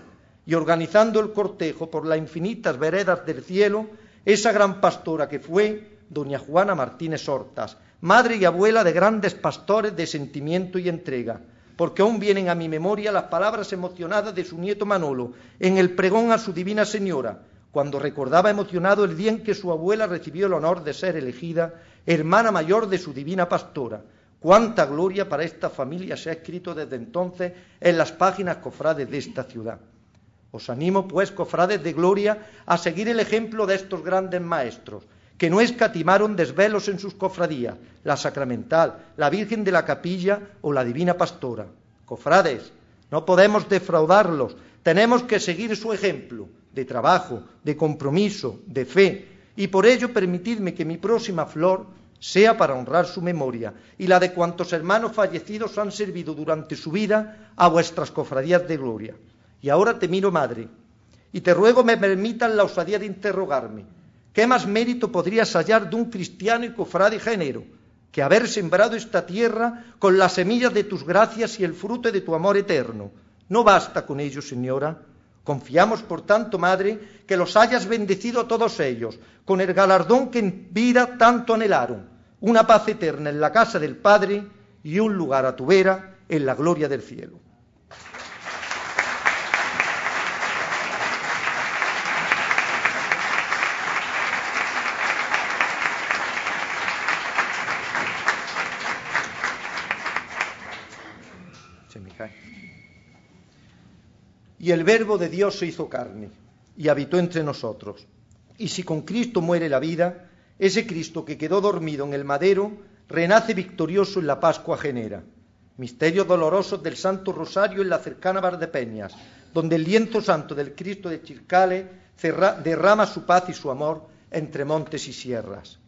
y organizando el cortejo por las infinitas veredas del cielo, esa gran pastora que fue doña Juana Martínez Hortas, madre y abuela de grandes pastores de sentimiento y entrega, porque aún vienen a mi memoria las palabras emocionadas de su nieto Manolo en el pregón a su divina señora, cuando recordaba emocionado el día en que su abuela recibió el honor de ser elegida hermana mayor de su divina pastora. Cuánta gloria para esta familia se ha escrito desde entonces en las páginas cofrades de esta ciudad. Os animo, pues, cofrades de gloria, a seguir el ejemplo de estos grandes maestros, que no escatimaron desvelos en sus cofradías, la sacramental, la Virgen de la Capilla o la Divina Pastora. Cofrades, no podemos defraudarlos, tenemos que seguir su ejemplo de trabajo, de compromiso, de fe, y por ello permitidme que mi próxima flor sea para honrar su memoria y la de cuantos hermanos fallecidos han servido durante su vida a vuestras cofradías de gloria. Y ahora te miro, madre, y te ruego me permitan la osadía de interrogarme. ¿Qué más mérito podrías hallar de un cristiano y cofrade género que haber sembrado esta tierra con las semillas de tus gracias y el fruto de tu amor eterno? No basta con ello, señora. Confiamos, por tanto, Madre, que los hayas bendecido a todos ellos, con el galardón que en vida tanto anhelaron, una paz eterna en la casa del Padre y un lugar a tu vera en la gloria del cielo. Y el verbo de Dios se hizo carne y habitó entre nosotros. Y si con Cristo muere la vida, ese Cristo que quedó dormido en el madero renace victorioso en la Pascua genera. Misterios dolorosos del Santo Rosario en la cercana Valdepeñas, donde el lienzo santo del Cristo de Chircale derrama su paz y su amor entre montes y sierras.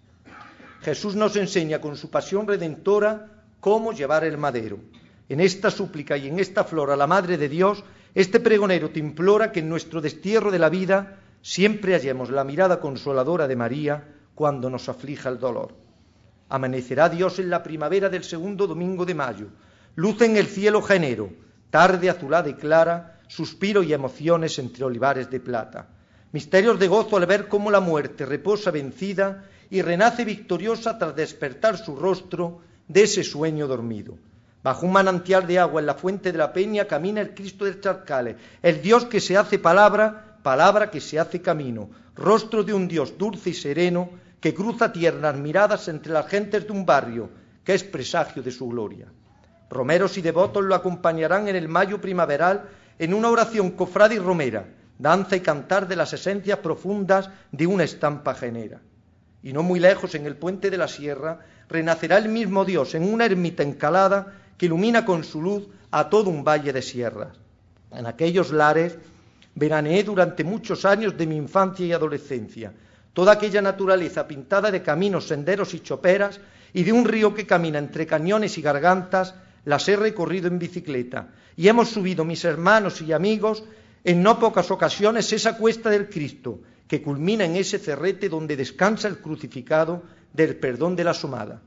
Jesús nos enseña con su pasión redentora cómo llevar el madero. En esta súplica y en esta flor a la Madre de Dios este pregonero te implora que en nuestro destierro de la vida siempre hallemos la mirada consoladora de María cuando nos aflija el dolor. Amanecerá Dios en la primavera del segundo domingo de mayo. Luz en el cielo genero, tarde azulada y clara, suspiro y emociones entre olivares de plata. Misterios de gozo al ver cómo la muerte reposa vencida y renace victoriosa tras despertar su rostro de ese sueño dormido. Bajo un manantial de agua en la fuente de la peña camina el Cristo del Charcale, el Dios que se hace palabra, palabra que se hace camino, rostro de un Dios dulce y sereno que cruza tiernas miradas entre las gentes de un barrio, que es presagio de su gloria. Romeros y devotos lo acompañarán en el mayo primaveral en una oración cofrada y romera, danza y cantar de las esencias profundas de una estampa genera. Y no muy lejos, en el puente de la sierra, renacerá el mismo Dios en una ermita encalada que ilumina con su luz a todo un valle de sierras. En aquellos lares veraneé durante muchos años de mi infancia y adolescencia. Toda aquella naturaleza pintada de caminos, senderos y choperas y de un río que camina entre cañones y gargantas, las he recorrido en bicicleta y hemos subido mis hermanos y amigos en no pocas ocasiones esa cuesta del Cristo que culmina en ese cerrete donde descansa el crucificado del perdón de la somada.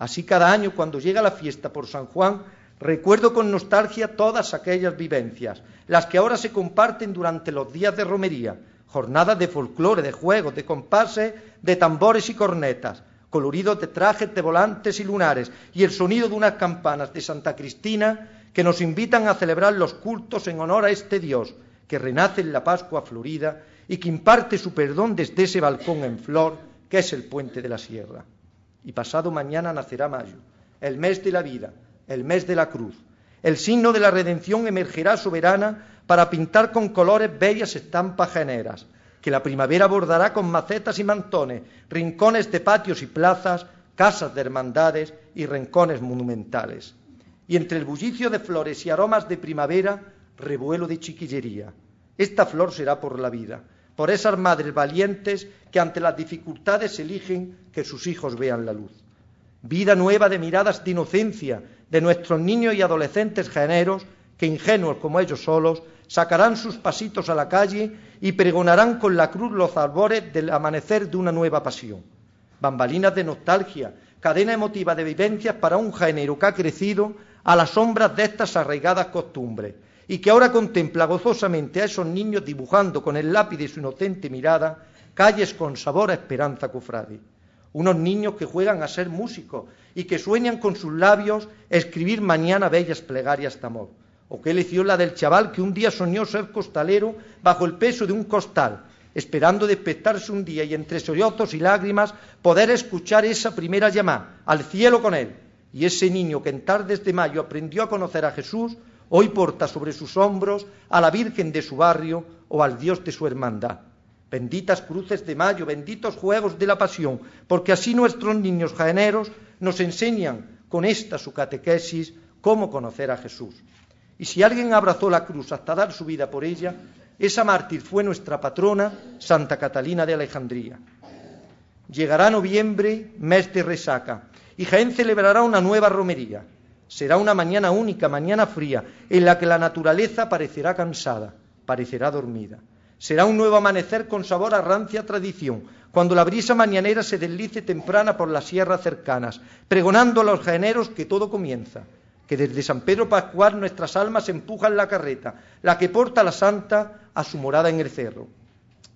Así cada año cuando llega la fiesta por San Juan, recuerdo con nostalgia todas aquellas vivencias, las que ahora se comparten durante los días de romería, jornadas de folclore, de juegos, de compases, de tambores y cornetas, coloridos de trajes de volantes y lunares, y el sonido de unas campanas de Santa Cristina que nos invitan a celebrar los cultos en honor a este Dios que renace en la Pascua florida y que imparte su perdón desde ese balcón en flor que es el puente de la sierra y pasado mañana nacerá mayo, el mes de la vida, el mes de la cruz. El signo de la redención emergerá soberana para pintar con colores bellas estampas generas, que la primavera bordará con macetas y mantones, rincones de patios y plazas, casas de hermandades y rincones monumentales. Y entre el bullicio de flores y aromas de primavera, revuelo de chiquillería. Esta flor será por la vida, por esas madres valientes que ante las dificultades eligen que sus hijos vean la luz. Vida nueva de miradas de inocencia de nuestros niños y adolescentes generos que, ingenuos como ellos solos, sacarán sus pasitos a la calle y pregonarán con la cruz los albores del amanecer de una nueva pasión. Bambalinas de nostalgia, cadena emotiva de vivencias para un género que ha crecido a las sombras de estas arraigadas costumbres y que ahora contempla gozosamente a esos niños dibujando con el lápiz de su inocente mirada calles con sabor a esperanza cofrade. Unos niños que juegan a ser músicos y que sueñan con sus labios escribir mañana bellas plegarias de amor. O qué lección la del chaval que un día soñó ser costalero bajo el peso de un costal, esperando despertarse un día y entre sollozos y lágrimas poder escuchar esa primera llamada al cielo con él. Y ese niño que en tardes de mayo aprendió a conocer a Jesús, hoy porta sobre sus hombros a la Virgen de su barrio o al Dios de su hermandad. Benditas cruces de mayo, benditos juegos de la pasión, porque así nuestros niños jaeneros nos enseñan con esta su catequesis cómo conocer a Jesús. Y si alguien abrazó la cruz hasta dar su vida por ella, esa mártir fue nuestra patrona, Santa Catalina de Alejandría. Llegará noviembre, mes de resaca, y Jaén celebrará una nueva romería. Será una mañana única, mañana fría, en la que la naturaleza parecerá cansada, parecerá dormida. Será un nuevo amanecer con sabor a rancia tradición, cuando la brisa mañanera se deslice temprana por las sierras cercanas, pregonando a los jaeneros que todo comienza, que desde San Pedro Pascual nuestras almas empujan la carreta, la que porta la santa a su morada en el cerro.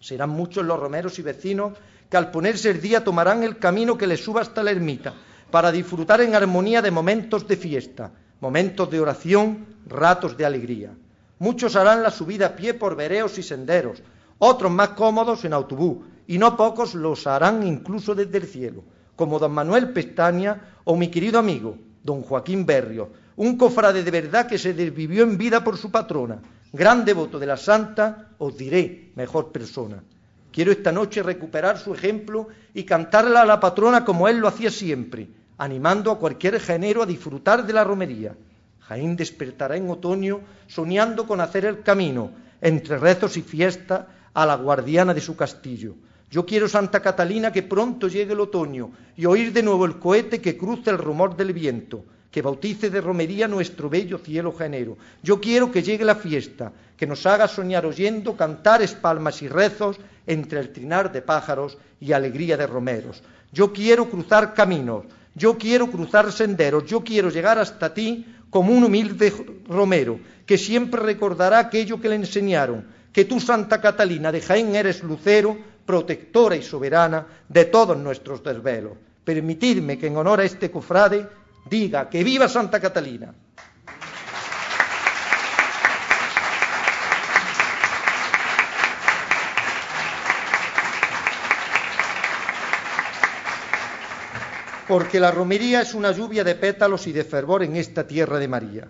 Serán muchos los romeros y vecinos que al ponerse el día tomarán el camino que les suba hasta la ermita, para disfrutar en armonía de momentos de fiesta, momentos de oración, ratos de alegría. Muchos harán la subida a pie por vereos y senderos, otros más cómodos en autobús, y no pocos los harán incluso desde el cielo, como don Manuel Pestaña o mi querido amigo, don Joaquín Berrio, un cofrade de verdad que se desvivió en vida por su patrona, gran devoto de la santa, os diré, mejor persona. Quiero esta noche recuperar su ejemplo y cantarla a la patrona como él lo hacía siempre, animando a cualquier género a disfrutar de la romería. Jaén despertará en otoño soñando con hacer el camino, entre rezos y fiesta, a la guardiana de su castillo. Yo quiero, Santa Catalina, que pronto llegue el otoño y oír de nuevo el cohete que cruce el rumor del viento, que bautice de romería nuestro bello cielo genero. Yo quiero que llegue la fiesta, que nos haga soñar oyendo cantares, palmas y rezos entre el trinar de pájaros y alegría de romeros. Yo quiero cruzar caminos, yo quiero cruzar senderos, yo quiero llegar hasta ti como un humilde romero, que siempre recordará aquello que le enseñaron, que tú, Santa Catalina de Jaén, eres lucero, protectora y soberana de todos nuestros desvelos. Permitidme que en honor a este cofrade diga que viva Santa Catalina. Porque la romería es una lluvia de pétalos y de fervor en esta tierra de María.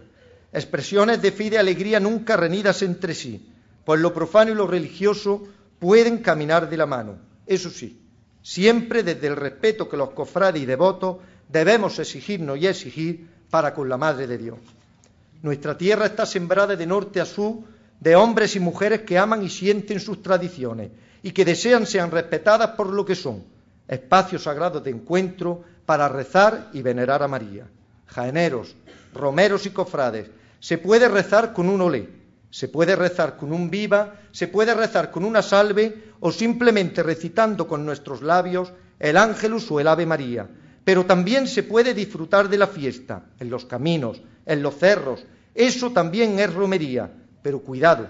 Expresiones de fe y alegría nunca renidas entre sí, pues lo profano y lo religioso pueden caminar de la mano. Eso sí, siempre desde el respeto que los cofrades y devotos debemos exigirnos y exigir para con la Madre de Dios. Nuestra tierra está sembrada de norte a sur de hombres y mujeres que aman y sienten sus tradiciones y que desean sean respetadas por lo que son, espacios sagrados de encuentro para rezar y venerar a María. Jaeneros, romeros y cofrades, se puede rezar con un olé, se puede rezar con un viva, se puede rezar con una salve o simplemente recitando con nuestros labios el ángelus o el ave María. Pero también se puede disfrutar de la fiesta, en los caminos, en los cerros. Eso también es romería. Pero cuidado,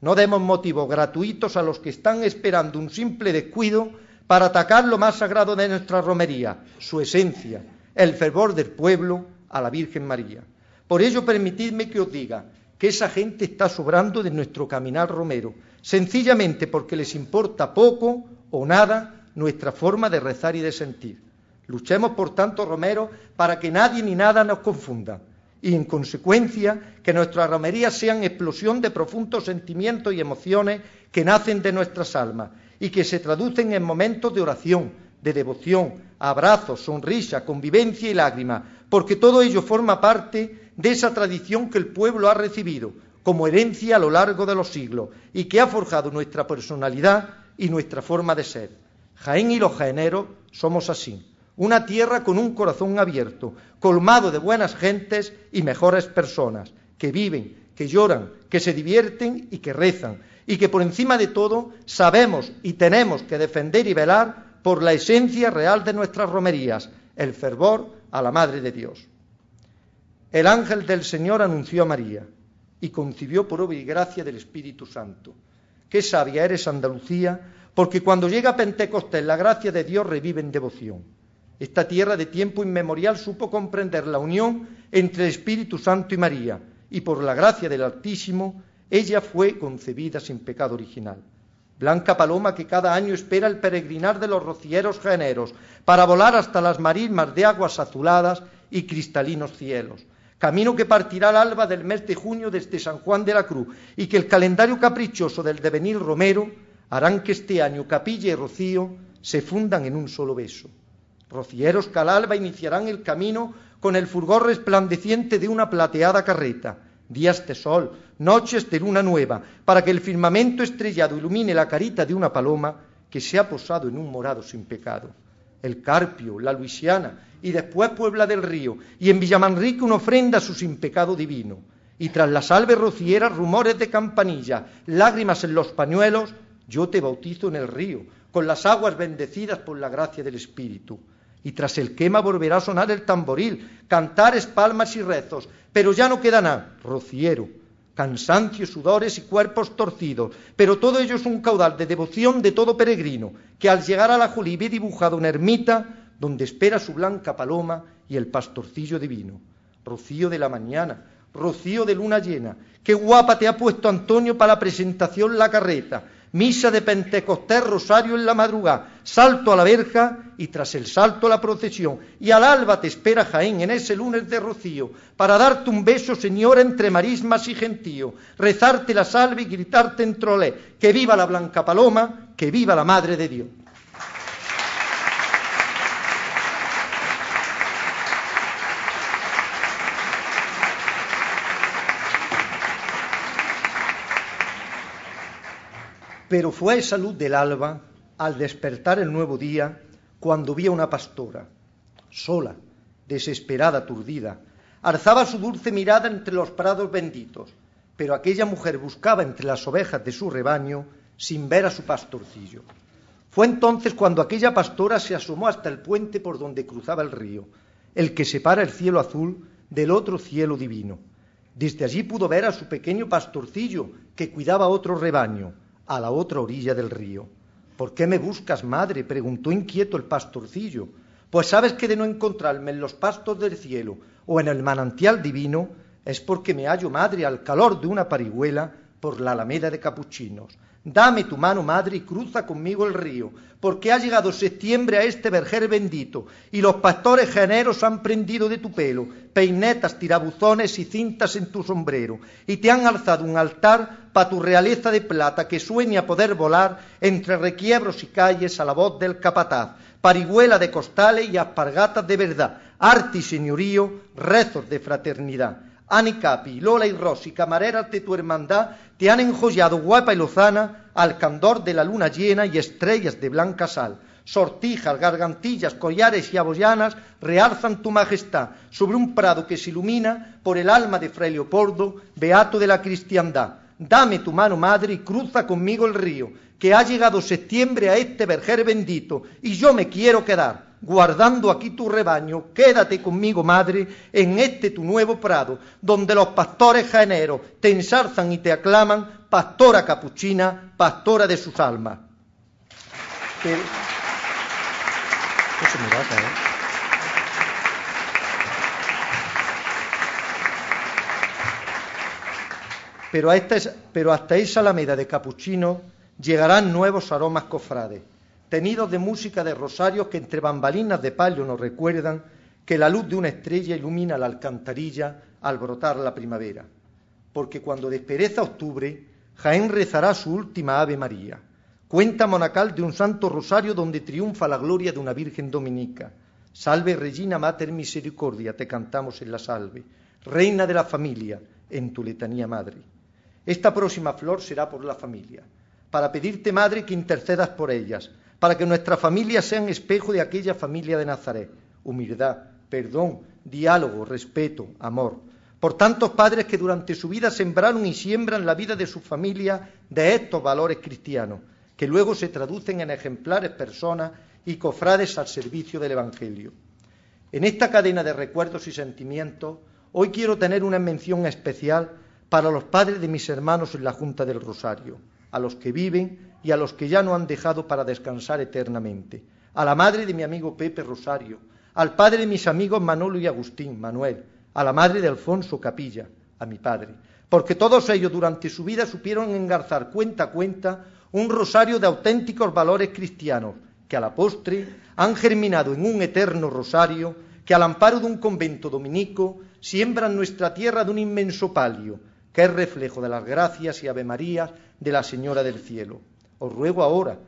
no demos motivos gratuitos a los que están esperando un simple descuido para atacar lo más sagrado de nuestra romería, su esencia, el fervor del pueblo a la Virgen María. Por ello, permitidme que os diga que esa gente está sobrando de nuestro caminar romero, sencillamente porque les importa poco o nada nuestra forma de rezar y de sentir. Luchemos, por tanto, Romero, para que nadie ni nada nos confunda y, en consecuencia, que nuestras romerías sean explosión de profundos sentimientos y emociones que nacen de nuestras almas y que se traducen en momentos de oración, de devoción, abrazos, sonrisa, convivencia y lágrimas, porque todo ello forma parte de esa tradición que el pueblo ha recibido como herencia a lo largo de los siglos y que ha forjado nuestra personalidad y nuestra forma de ser. Jaén y los jaeneros somos así, una tierra con un corazón abierto, colmado de buenas gentes y mejores personas, que viven, que lloran, que se divierten y que rezan, y que por encima de todo sabemos y tenemos que defender y velar por la esencia real de nuestras romerías, el fervor a la Madre de Dios. El ángel del Señor anunció a María y concibió por obra y gracia del Espíritu Santo. Qué sabia eres Andalucía, porque cuando llega Pentecostés la gracia de Dios revive en devoción. Esta tierra de tiempo inmemorial supo comprender la unión entre el Espíritu Santo y María, y por la gracia del Altísimo ella fue concebida sin pecado original. Blanca paloma que cada año espera el peregrinar de los rocieros generos para volar hasta las marismas de aguas azuladas y cristalinos cielos. camino que partirá al alba del mes de junio desde San Juan de la Cruz, y que el calendario caprichoso del devenir romero harán que este año capilla y rocío se fundan en un solo beso. Rocieros que al alba iniciarán el camino con el fulgor resplandeciente de una plateada carreta, días de sol, noches de luna nueva, para que el firmamento estrellado ilumine la carita de una paloma que se ha posado en un morado sin pecado. El Carpio, la Luisiana y después Puebla del Río, y en Villamanrique una ofrenda a su sin pecado divino. Y tras las salves rocieras, rumores de campanilla, lágrimas en los pañuelos, yo te bautizo en el río, con las aguas bendecidas por la gracia del Espíritu. Y tras el quema volverá a sonar el tamboril, cantares, palmas y rezos, pero ya no queda nada, rociero, cansancio, sudores y cuerpos torcidos, pero todo ello es un caudal de devoción de todo peregrino, que al llegar a la Julí ve dibujado una ermita donde espera su blanca paloma y el pastorcillo divino. Rocío de la mañana, rocío de luna llena, qué guapa te ha puesto Antonio para la presentación la carreta, misa de Pentecostés, rosario en la madrugada, salto a la verja y tras el salto la procesión. Y al alba te espera Jaén en ese lunes de rocío, para darte un beso, señora, entre marismas y gentío, rezarte la salve y gritarte en trolé, que viva la blanca paloma, que viva la Madre de Dios. Pero fue esa luz del alba, al despertar el nuevo día, cuando vi a una pastora, sola, desesperada, aturdida, alzaba su dulce mirada entre los prados benditos, pero aquella mujer buscaba entre las ovejas de su rebaño sin ver a su pastorcillo. Fue entonces cuando aquella pastora se asomó hasta el puente por donde cruzaba el río, el que separa el cielo azul del otro cielo divino. Desde allí pudo ver a su pequeño pastorcillo que cuidaba otro rebaño, a la otra orilla del río. ¿Por qué me buscas, madre? preguntó inquieto el pastorcillo. Pues sabes que de no encontrarme en los pastos del cielo o en el manantial divino, es porque me hallo, madre, al calor de una parihuela por la alameda de capuchinos. Dame tu mano, madre, y cruza conmigo el río, porque ha llegado septiembre a este verger bendito, y los pastores generos han prendido de tu pelo peinetas, tirabuzones y cintas en tu sombrero, y te han alzado un altar para tu realeza de plata que sueña poder volar entre requiebros y calles a la voz del capataz, parihuela de costales y aspargatas de verdad, arte y señorío, rezos de fraternidad. Ani Capi, Lola y Rosy, camareras de tu hermandad, te han enjollado guapa y lozana al candor de la luna llena y estrellas de blanca sal. Sortijas, gargantillas, collares y abollanas realzan tu majestad sobre un prado que se ilumina por el alma de Fray Leopoldo, beato de la cristiandad. Dame tu mano, madre, y cruza conmigo el río, que ha llegado septiembre a este verger bendito, y yo me quiero quedar guardando aquí tu rebaño, quédate conmigo, madre, en este tu nuevo prado, donde los pastores generos te ensarzan y te aclaman, pastora capuchina, pastora de sus almas. Pero... ¿eh? Pero, pero hasta esa alameda de capuchinos llegarán nuevos aromas cofrades tenidos de música de rosarios que entre bambalinas de palio nos recuerdan que la luz de una estrella ilumina la alcantarilla al brotar la primavera. Porque cuando despereza octubre, Jaén rezará su última Ave María. Cuenta monacal de un santo rosario donde triunfa la gloria de una Virgen dominica. Salve Regina Mater Misericordia, te cantamos en la salve. Reina de la familia, en tu letanía madre. Esta próxima flor será por la familia, para pedirte, madre, que intercedas por ellas, para que nuestras familias sean espejo de aquella familia de Nazaret. Humildad, perdón, diálogo, respeto, amor. Por tantos padres que durante su vida sembraron y siembran la vida de su familia de estos valores cristianos, que luego se traducen en ejemplares personas y cofrades al servicio del Evangelio. En esta cadena de recuerdos y sentimientos, hoy quiero tener una mención especial para los padres de mis hermanos en la Junta del Rosario, a los que viven y a los que ya no han dejado para descansar eternamente, a la madre de mi amigo Pepe Rosario, al padre de mis amigos Manolo y Agustín, Manuel, a la madre de Alfonso Capilla, a mi padre, porque todos ellos durante su vida supieron engarzar cuenta a cuenta un rosario de auténticos valores cristianos, que a la postre han germinado en un eterno rosario que al amparo de un convento dominico siembran nuestra tierra de un inmenso palio, que es reflejo de las gracias y Ave María de la Señora del Cielo. Os ruego ahora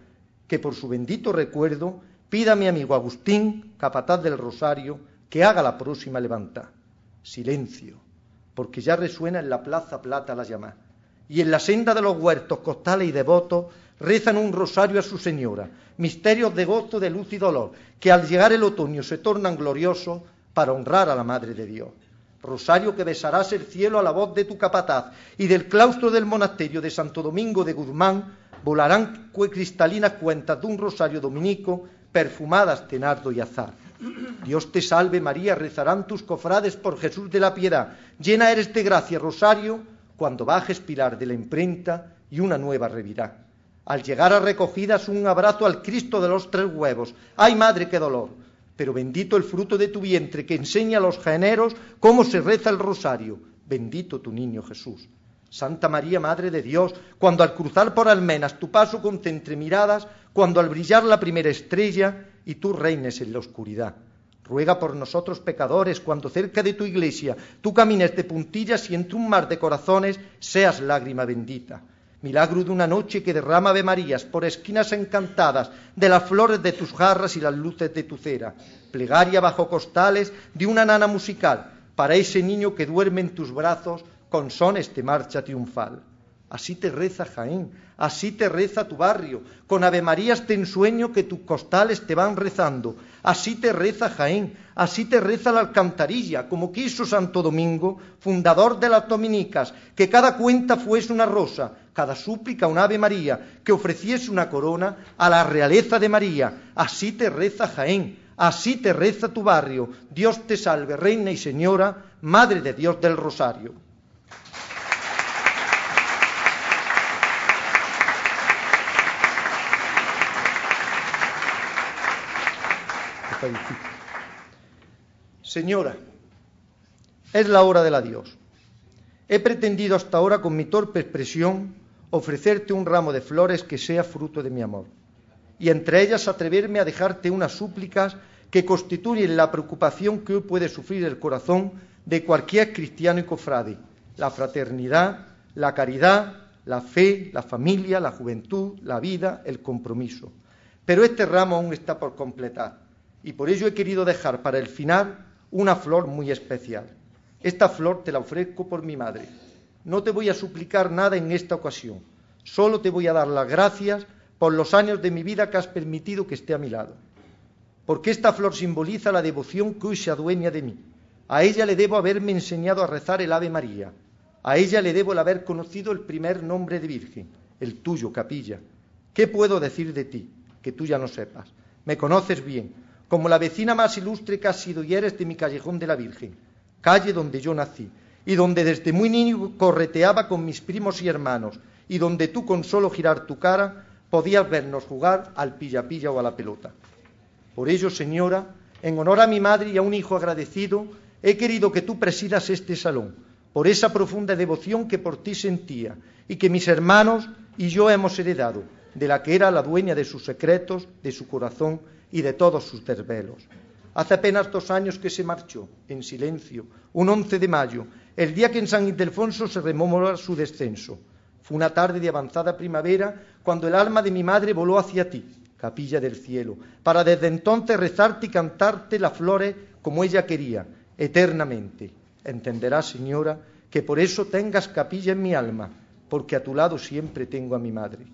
que por su bendito recuerdo pida mi amigo Agustín, capataz del Rosario, que haga la próxima levanta. Silencio, porque ya resuena en la plaza plata la llama. Y en la senda de los huertos, costales y devotos rezan un rosario a su Señora, misterios de gozo, de luz y dolor, que al llegar el otoño se tornan gloriosos para honrar a la Madre de Dios. Rosario que besarás el cielo a la voz de tu capataz, y del claustro del monasterio de Santo Domingo de Guzmán volarán cristalinas cuentas de un rosario dominico perfumadas de nardo y azar. Dios te salve María, rezarán tus cofrades por Jesús de la piedad. Llena eres de gracia, Rosario, cuando bajes pilar de la imprenta y una nueva revirá. Al llegar a recogidas un abrazo al Cristo de los tres huevos. ¡Ay, madre, qué dolor! Pero bendito el fruto de tu vientre que enseña a los generos cómo se reza el rosario. Bendito tu niño Jesús. Santa María, Madre de Dios, cuando al cruzar por almenas tu paso concentre miradas, cuando al brillar la primera estrella y tú reines en la oscuridad. Ruega por nosotros pecadores, cuando cerca de tu iglesia tú camines de puntillas y entre un mar de corazones seas lágrima bendita milagro de una noche que derrama Ave Marías por esquinas encantadas de las flores de tus jarras y las luces de tu cera, plegaria bajo costales de una nana musical para ese niño que duerme en tus brazos con sones de marcha triunfal. Así te reza Jaén, así te reza tu barrio, con Ave Marías te ensueño que tus costales te van rezando, así te reza Jaén, así te reza la alcantarilla, como quiso Santo Domingo, fundador de las dominicas, que cada cuenta fuese una rosa, cada súplica un Ave María, que ofreciese una corona a la realeza de María, así te reza Jaén, así te reza tu barrio, Dios te salve, Reina y Señora, Madre de Dios del Rosario. Señora, es la hora del adiós. He pretendido hasta ahora con mi torpe expresión ofrecerte un ramo de flores que sea fruto de mi amor, y entre ellas atreverme a dejarte unas súplicas que constituyen la preocupación que hoy puede sufrir el corazón de cualquier cristiano y cofrade, la fraternidad, la caridad, la fe, la familia, la juventud, la vida, el compromiso. Pero este ramo aún está por completar y por ello he querido dejar para el final una flor muy especial. Esta flor te la ofrezco por mi madre. No te voy a suplicar nada en esta ocasión, solo te voy a dar las gracias por los años de mi vida que has permitido que esté a mi lado. Porque esta flor simboliza la devoción que hoy se adueña de mí. A ella le debo haberme enseñado a rezar el Ave María. A ella le debo el haber conocido el primer nombre de Virgen, el tuyo, capilla. ¿Qué puedo decir de ti que tú ya no sepas? Me conoces bien, como la vecina más ilustre que has sido y eres de mi callejón de la Virgen, calle donde yo nací, y donde desde muy niño correteaba con mis primos y hermanos, y donde tú con solo girar tu cara podías vernos jugar al pilla-pilla o a la pelota. Por ello, señora, en honor a mi madre y a un hijo agradecido, he querido que tú presidas este salón, por esa profunda devoción que por ti sentía y que mis hermanos y yo hemos heredado, de la que era la dueña de sus secretos, de su corazón y de todos sus desvelos. Hace apenas dos años que se marchó, en silencio, un 11 de mayo, el día que en San Ildefonso se rememora su descenso. Fue una tarde de avanzada primavera cuando el alma de mi madre voló hacia ti, capilla del cielo, para desde entonces rezarte y cantarte las flores como ella quería, eternamente. Entenderás, señora, que por eso tengas capilla en mi alma, porque a tu lado siempre tengo a mi madre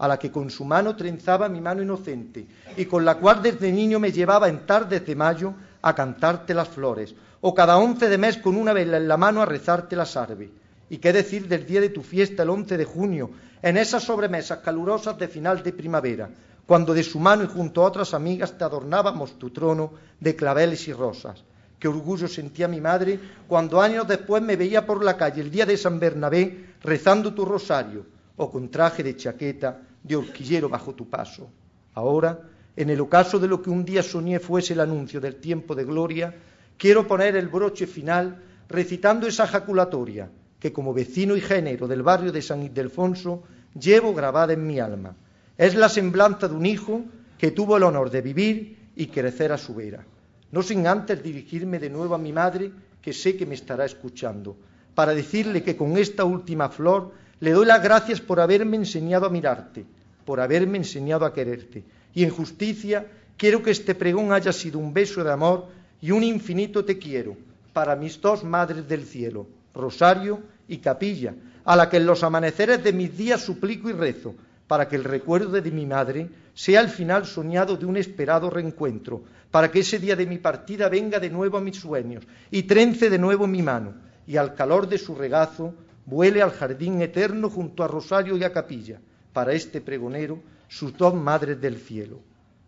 a la que con su mano trenzaba mi mano inocente y con la cual desde niño me llevaba en tardes de mayo a cantarte las flores, o cada once de mes con una vela en la mano a rezarte la sarve. ¿Y qué decir del día de tu fiesta, el once de junio, en esas sobremesas calurosas de final de primavera, cuando de su mano y junto a otras amigas te adornábamos tu trono de claveles y rosas? Qué orgullo sentía mi madre cuando años después me veía por la calle el día de San Bernabé rezando tu rosario, o con traje de chaqueta de horquillero bajo tu paso. Ahora, en el ocaso de lo que un día soñé fuese el anuncio del tiempo de gloria, quiero poner el broche final recitando esa jaculatoria que como vecino y género del barrio de San Ildefonso llevo grabada en mi alma. Es la semblanza de un hijo que tuvo el honor de vivir y crecer a su vera. No sin antes dirigirme de nuevo a mi madre que sé que me estará escuchando, para decirle que con esta última flor le doy las gracias por haberme enseñado a mirarte, por haberme enseñado a quererte. Y en justicia quiero que este pregón haya sido un beso de amor y un infinito te quiero para mis dos madres del cielo, Rosario y Capilla, a la que en los amaneceres de mis días suplico y rezo, para que el recuerdo de mi madre sea el final soñado de un esperado reencuentro, para que ese día de mi partida venga de nuevo a mis sueños y trence de nuevo mi mano, y al calor de su regazo vuele al jardín eterno junto a Rosario y a Capilla, para este pregonero, sus dos madres del cielo.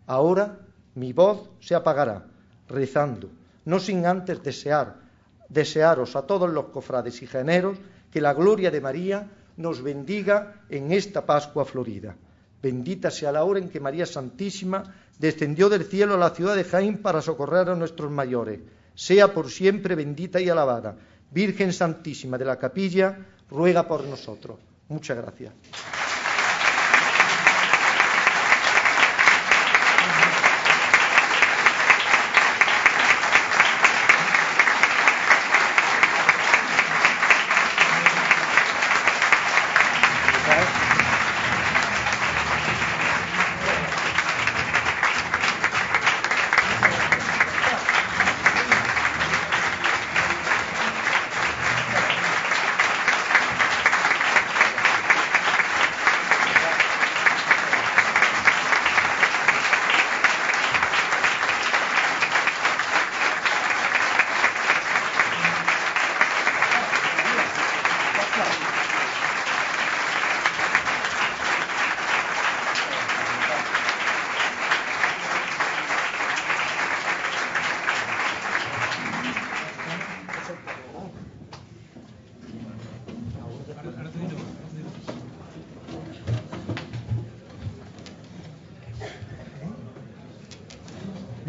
Ahora mi voz se apagará, rezando, no sin antes desear, desearos a todos los cofrades y generos que la gloria de María nos bendiga en esta Pascua florida. Bendita sea la hora en que María Santísima descendió del cielo a la ciudad de Jaén para socorrer a nuestros mayores. Sea por siempre bendita y alabada. Virgen Santísima de la Capilla, ruega por nosotros. Muchas gracias.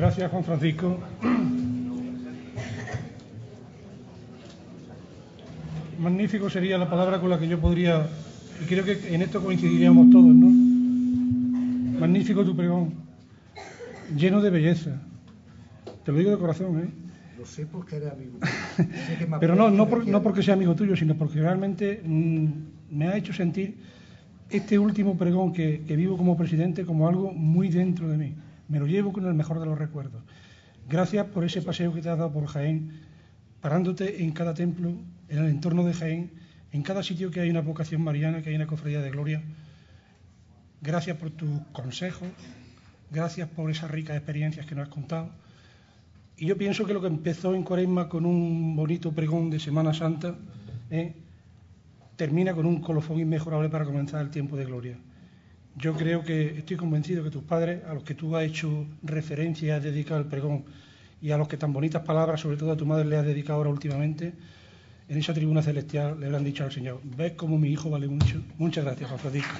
Gracias, Juan Francisco. Magnífico sería la palabra con la que yo podría, y creo que en esto coincidiríamos todos, ¿no? Magnífico tu pregón, lleno de belleza. Te lo digo de corazón, ¿eh? Lo sé porque eres amigo. [laughs] Pero no, no, no, porque sea amigo tuyo, sino porque realmente mmm, me ha hecho sentir este último pregón que, que vivo como presidente como algo muy dentro de mí. Me lo llevo con el mejor de los recuerdos. Gracias por ese paseo que te has dado por Jaén, parándote en cada templo, en el entorno de Jaén, en cada sitio que hay una vocación mariana, que hay una cofradía de gloria. Gracias por tus consejos, gracias por esas ricas experiencias que nos has contado. Y yo pienso que lo que empezó en Cuaresma con un bonito pregón de Semana Santa, ¿eh? termina con un colofón inmejorable para comenzar el tiempo de gloria. Yo creo que estoy convencido que tus padres, a los que tú has hecho referencia y has dedicado el pregón, y a los que tan bonitas palabras, sobre todo a tu madre, le has dedicado ahora últimamente, en esa tribuna celestial le habrán dicho al Señor, ves cómo mi hijo vale mucho. Muchas gracias, Juan Francisco.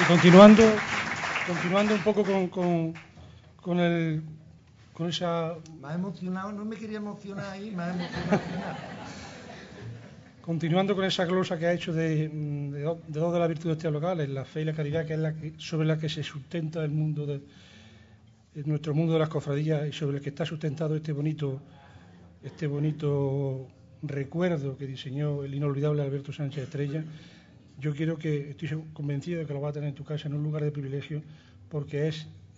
Y continuando, continuando un poco con, el con esa... Me ha emocionado, no me quería emocionar ahí, me ha emocionado. [laughs] Continuando con esa glosa que ha hecho de, de, de dos de las virtudes teologales, la fe y la caridad, que es la que, sobre la que se sustenta el mundo de, nuestro mundo de las cofradías y sobre el que está sustentado este bonito, este bonito recuerdo que diseñó el inolvidable Alberto Sánchez Estrella, yo quiero que, estoy convencido de que lo va a tener en tu casa en un lugar de privilegio, porque es